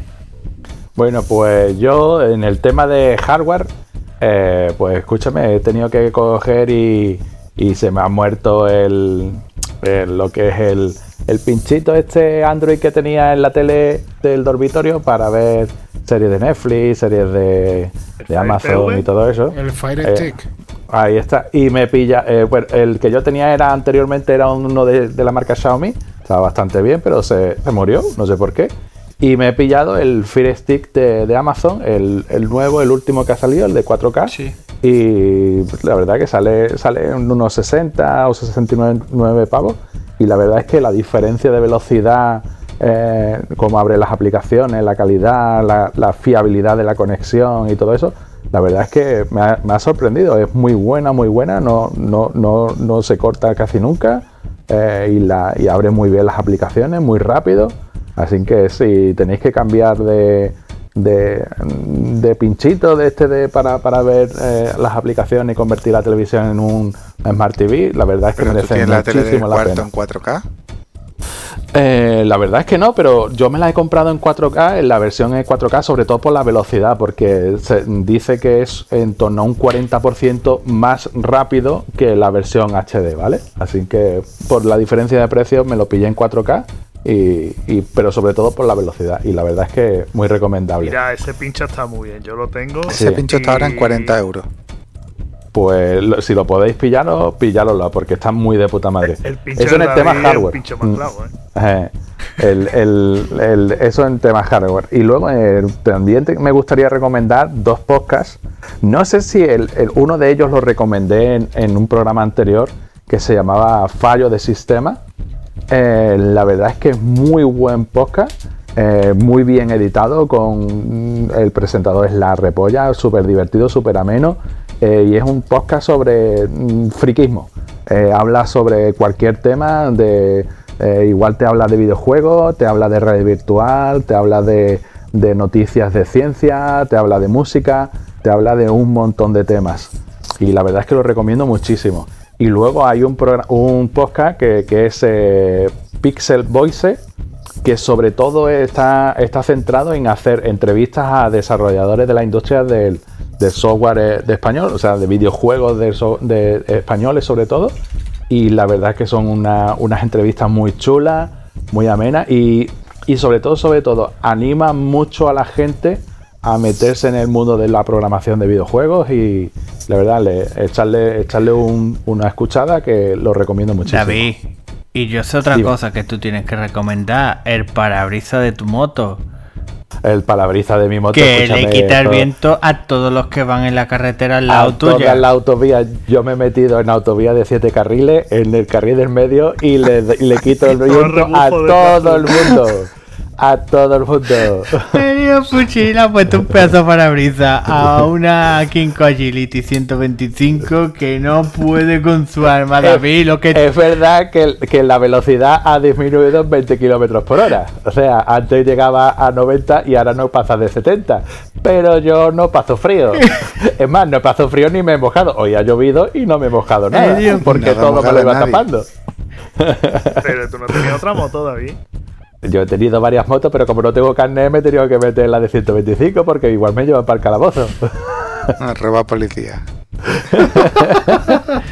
Bueno, pues yo en el tema de hardware, eh, pues escúchame, he tenido que coger y, y se me ha muerto el, el- lo que es el, el pinchito este Android que tenía en la tele del dormitorio para ver series de Netflix, series de, de Amazon TV? y todo eso. El Fire Eh, Stick. Ahí está. Y me pilla. eh, bueno, el que yo tenía era anteriormente era uno de, de la marca Xiaomi. Estaba bastante bien, pero se, se murió. No sé por qué. Y me he pillado el Fire Stick de, de Amazon, el, el nuevo, el último que ha salido, el de 4K. Sí. Y la verdad que sale, sale en unos 60 o 69 pavos. Y la verdad es que la diferencia de velocidad, eh, cómo abre las aplicaciones, la calidad, la, fiabilidad de la conexión y todo eso, la verdad es que me ha, sorprendido. Es muy buena, muy buena. No, no, no, no se corta casi nunca. eh, y abre muy bien las aplicaciones, muy rápido. Así que si tenéis que cambiar de, de, de pinchito de este de, para, para ver eh, las aplicaciones y convertir la televisión en un Smart TV, la verdad es que Pero tú merece tienes la tele del muchísimo la cuarto pena. en 4K. Eh, la verdad es que no, pero yo me la he comprado en 4K, en la versión en 4K, sobre todo por la velocidad, porque se dice que es en torno a un 40% más rápido que la versión HD, ¿vale? Así que por la diferencia de precios me lo pillé en 4K, y, y- pero sobre todo por la velocidad, y la verdad es que muy recomendable. Mira, ese pincho está muy bien. Yo lo tengo. Ese pincho está ahora en y- 40 euros. Pues lo- si lo podéis pillaros, pillároslo, porque está muy de puta madre. El Eso en el tema David es un hardware. pincho más Mm. clavo, ¿eh? Eh, el- el- el- eso en temas hardware. Y luego eh, también te- me gustaría recomendar dos podcasts. No sé si el, el- uno de ellos lo recomendé en, en un programa anterior que se llamaba Fallo de Sistema. Eh, la verdad es que es muy buen podcast. eh, muy bien editado con mm, el presentador es la repolla, súper divertido, súper ameno eh, y es un podcast sobre mm, friquismo. Habla sobre cualquier tema, de, igual te habla de videojuegos, te habla de red virtual, te habla de, de noticias de ciencia, te habla de música, te habla de un montón de temas. Y la verdad es que lo recomiendo muchísimo. Y luego hay un, un podcast que, que es eh, Pixel Voice, que sobre todo está, está centrado en hacer entrevistas a desarrolladores de la industria del, software eh, de español, o sea, de videojuegos de, españoles sobre todo. Y la verdad es que son una- unas entrevistas muy chulas, muy amenas y, y sobre todo, sobre todo, animan mucho a la gente a meterse en el mundo de la programación de videojuegos y la verdad, le, echarle, echarle un- una escuchada que lo recomiendo muchísimo. David, y yo sé otra cosa que tú tienes que recomendar, el parabrisas de tu moto. El palabriza de mi moto. Que le quita el viento a todos los que van en la carretera al a lado tuya. todas las autovías. Yo me he metido en autovía de siete carriles, en el carril del medio y le, le quito el <laughs> Todo viento a todo el mundo. A todo el mundo. Medio Puchi le ha puesto un pedazo de parabrisas a una Kinko Agility 125 que no puede con su arma. David, lo que Es verdad que, que la velocidad ha disminuido en 20 kilómetros por hora. O sea, antes llegaba a 90 y ahora no pasa de 70. Pero yo no paso frío. <laughs> Es más, no paso frío ni me he mojado. Hoy ha llovido y no me he mojado nada. Porque todo me lo iba nadie. tapando. Pero tú no tenías otra moto, David. Yo he tenido varias motos, pero como no tengo carnet, me he tenido que meter la de 125 porque igual me llevan para el calabozo. Roba policía. <laughs>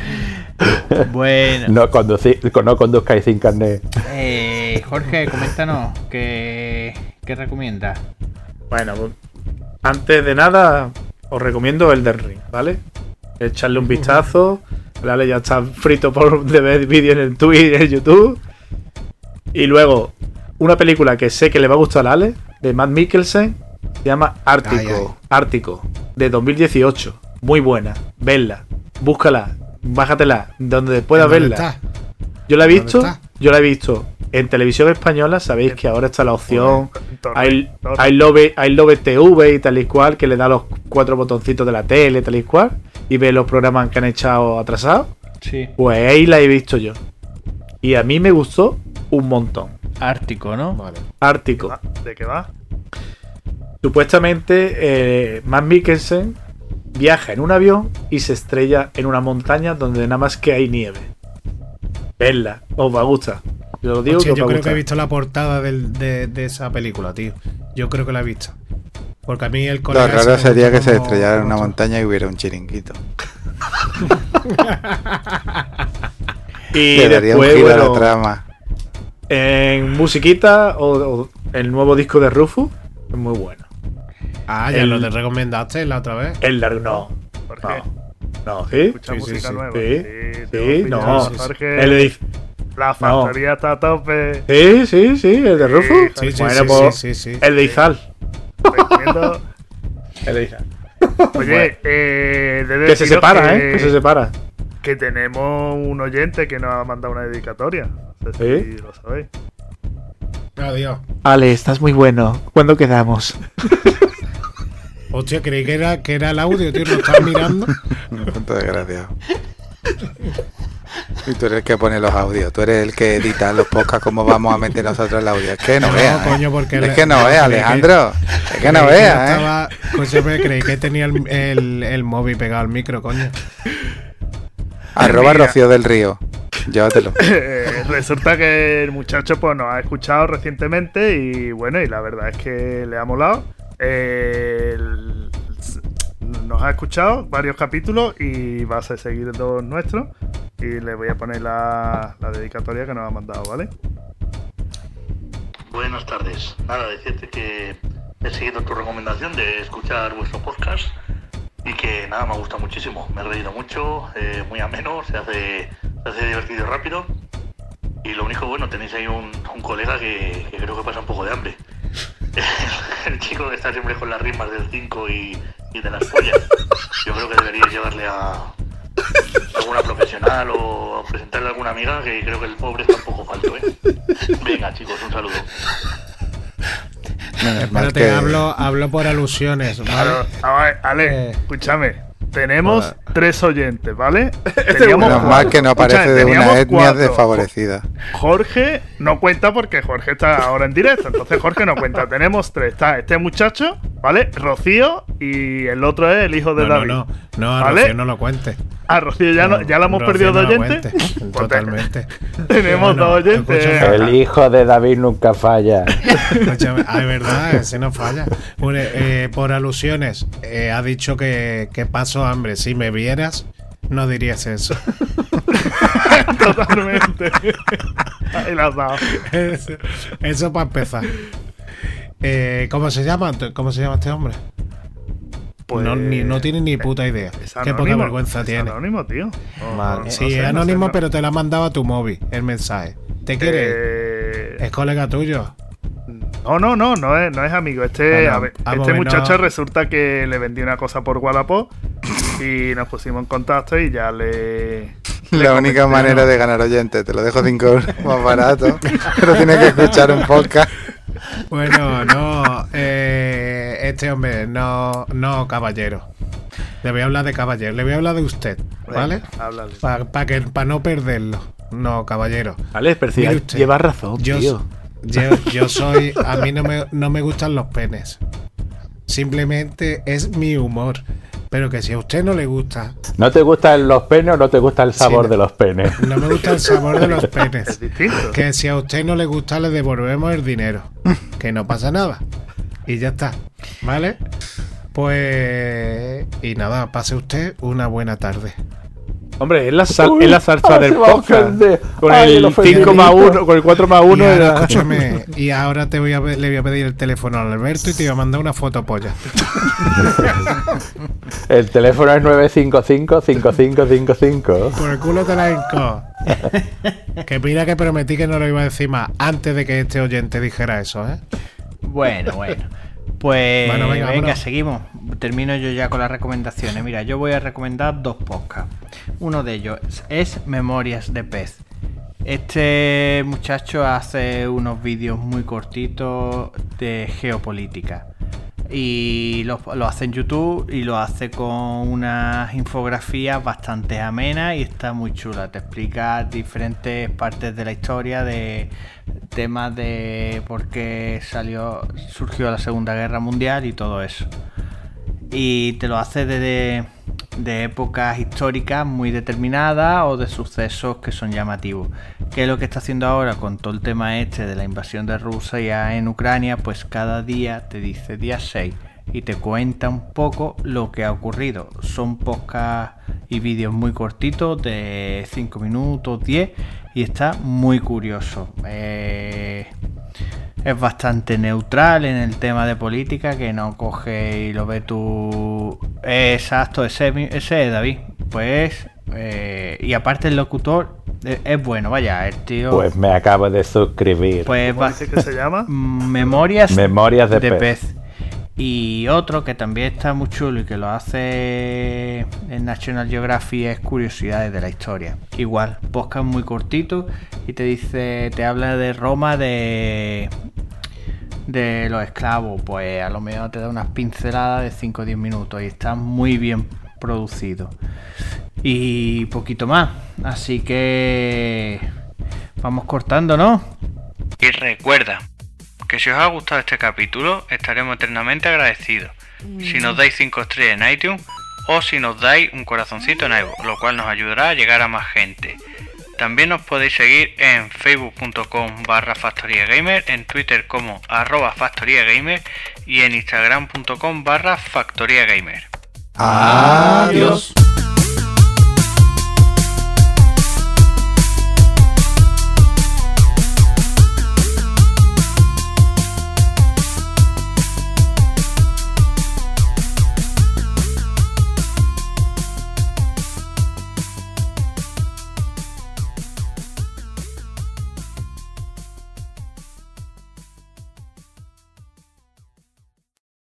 Bueno, No, conduci- no conduzcáis sin carnet. eh, Jorge, coméntanos ¿qué, qué recomiendas? Bueno, pues, antes de nada, os recomiendo el del Ring, ¿vale? Echarle un vistazo. ¿vale? Ya está frito por de ver vídeo en el Twitch y en YouTube. Y luego, una película que sé que le va a gustar a Ale, de Matt Mikkelsen, se llama Ártico. Ay, ay. Ártico, de 2018. Muy buena. Vedla. Búscala. Bájatela. Donde puedas ¿Dónde verla. está? Yo la he ¿Dónde visto. está? Yo la he visto en televisión española. Sabéis que ahora está la opción. I. I love, I love TV y tal y cual, que le da los cuatro botoncitos de la tele, tal y cual, y ve los programas que han echado atrasados. Sí. Pues ahí la he visto yo. Y a mí me gustó un montón. Ártico, ¿no? Vale. Ártico. Ah, ¿De qué va? Supuestamente, eh, Matt Mikkelsen viaja en un avión y se estrella en una montaña donde nada más que hay nieve. Vedla, os va a gustar. Yo lo digo Hostia, que os yo a creo que he visto la portada del- de, de esa película, tío. Yo creo que la he visto. Porque a mí el Lo colega ese raro sería que se estrellara en una montaña y hubiera un chiringuito. <laughs> Y Le daría un giro a bueno, la trama. En musiquita o, o el nuevo disco de Rufus es muy bueno. Ah, ya El- lo te recomendaste la otra vez. El largo no. ¿Por qué? No. No, ¿sí? Escucha Sí, sí, música sí. nueva. Sí, sí, no. sí, sí. Jorge. El de- La factoría está a tope. Sí, sí, sí, el de Rufus. Sí, sí, bueno, sí, pues, sí, sí, sí. el de Izal. <laughs> El de Izal. Oye, eh, de Que se separa, que, ¿eh? Que se separa. que tenemos un oyente que nos ha mandado una dedicatoria. No sé si ¿Sí? lo sabéis. Adiós. Ale, estás muy bueno. ¿Cuándo quedamos? <laughs> Hostia, creí que era, que era el audio, tío. Lo estaba mirando. <laughs> Un punto desgraciado. Y tú eres el que pone los audios, tú eres el que edita los podcasts, ¿cómo vamos a meter nosotros el audio? Es que no, No, veas. ¿eh? coño, porque es le- que no que- Alejandro. Es que no veas, ¿eh? Escúchame, creí que tenía el, el, el móvil pegado al micro, coño. Arroba Mira. Rocío del Río. Llévatelo. <laughs> Eh, resulta que el muchacho pues nos ha escuchado recientemente y bueno, y la verdad es que le ha molado. Eh, el- nos ha escuchado varios capítulos y va a ser seguido nuestro. Y le voy a poner la, la dedicatoria que nos ha mandado, ¿vale? Buenas tardes. Nada, decirte que he seguido tu recomendación de escuchar vuestro podcast y que nada, me gusta muchísimo. Me he reído mucho, eh, muy ameno, se hace, se hace divertido y rápido. Y lo único bueno, tenéis ahí un, un colega que, que creo que pasa un poco de hambre. <laughs> El chico que está siempre con las rimas del 5 y, y de las pollas. Yo creo que debería llevarle a alguna profesional o a presentarle a alguna amiga que creo que el pobre está un poco falto, ¿eh? Venga, chicos, un saludo. Espérate, que- hablo, hablo por alusiones, ¿vale? Claro, a ver, Ale, Eh. escúchame. Tenemos tres oyentes, ¿vale? <laughs> Menos mal que no aparece de una teníamos etnia cuatro. desfavorecida. Jorge no cuenta porque Jorge está ahora en directo, entonces Jorge no cuenta. Tenemos tres. Está este muchacho, ¿vale? Rocío y el otro es el hijo de No, no, David. no, no, a ¿Vale? Rocío no lo cuente. Ah, Rocío ya, no, ya la hemos Rocío perdido de no oyente. cuente. <laughs> Pues te- Totalmente. <laughs> Tenemos Bueno, dos oyentes. escúchame, El hijo de David nunca falla. Escúchame, ah, es verdad, ese no falla. Bueno, eh, por alusiones, eh, ha dicho que, que paso hambre. Si me vieras, no dirías eso. <laughs> Totalmente. Ahí la eso eso para empezar. Eh, ¿Cómo se llama? ¿Cómo se llama este hombre? pues. No, ni, no tiene ni puta idea. Es Qué poca vergüenza es tiene. anónimo, tío. No- no sí, sé, es sé, anónimo, pero te lo ha mandado a tu móvil el mensaje. ¿Te quiere? Eh, Es colega tuyo. No, no, no, no es, no es amigo. Este, Bueno, a ver, vamos este muchacho no. resulta que le vendí una cosa por Wallapop y nos pusimos en contacto y ya le. La única manera de ganar oyentes, te lo dejo 5 euros <laughs> más barato, pero tienes que escuchar un podcast. Bueno, no, eh, este hombre, no, no, caballero. Le voy a hablar de caballero, le voy a hablar de usted, ¿vale? Para que para no perderlo. No, caballero. Vale, pero si llevas razón, Yo, tío. Yo, yo soy. A mí no me, no me gustan los penes. Simplemente es mi humor. Pero que si a usted no le gusta, ¿No te gustan los penes o no te gusta el sabor Sí, de los penes? no me gusta el sabor de los <laughs> Es penes. distinto. Que si a usted no le gusta, le devolvemos el dinero. Que no pasa nada. Y ya está. ¿Vale? Pues. Y nada, pase usted una buena tarde. Hombre, es la, sal- Uy, es la salsa del podcast. Con Ay, el el 5 ofendido. más 1, con el 4 más 1 y ahora, era... escúchame, <laughs> y ahora te voy a, le voy a pedir el teléfono a Alberto y te voy a mandar una foto polla. <laughs> El teléfono es 955-5555. Por el culo te la hinco. <laughs> que mira que prometí que no lo iba a decir más antes de que este oyente dijera eso, ¿eh? Bueno, bueno. Pues Bueno, venga, seguimos. Termino yo ya con las recomendaciones. Mira, yo voy a recomendar dos podcasts. Uno de ellos es Memorias de Pez. Este muchacho hace unos vídeos muy cortitos de geopolítica. Y lo, hace en YouTube y lo hace con unas infografías bastante amenas y está muy chula. Te explica diferentes partes de la historia de temas de por qué salió, surgió la Segunda Guerra Mundial y todo eso. Y te lo hace de, de épocas históricas muy determinadas o de sucesos que son llamativos. ¿Qué es lo que está haciendo ahora con todo el tema este de la invasión de Rusia en Ucrania? Pues cada día te dice día 6 y te cuenta un poco lo que ha ocurrido. Son podcasts y vídeos muy cortitos de 5 minutos, 10 y está muy curioso. Eh, es bastante neutral en el tema de política, que no coge y lo ve tú. Eh, exacto, ese, ese es David. Pues, eh, y aparte el locutor eh, es bueno, vaya, el tío. Pues me acabo de suscribir. pues ¿Cómo dice que se llama? Memorias, Memorias de pez. Y otro que también está muy chulo y que lo hace en National Geographic es Curiosidades de la Historia. Igual, podcast muy cortito y te dice, te habla de Roma de de los esclavos, pues a lo mejor te da unas pinceladas de 5 o 10 minutos y está muy bien producido. Y poquito más. Así que vamos cortando, ¿no? Y recuerda que si os ha gustado este capítulo, estaremos eternamente agradecidos. Si nos dais 5 estrellas en iTunes o si nos dais un corazoncito en iVoox, lo cual nos ayudará a llegar a más gente. También nos podéis seguir en facebook.com barra factoriagamer, en twitter como arroba factoriagamer y en instagram.com barra factoriagamer. Adiós. Adiós.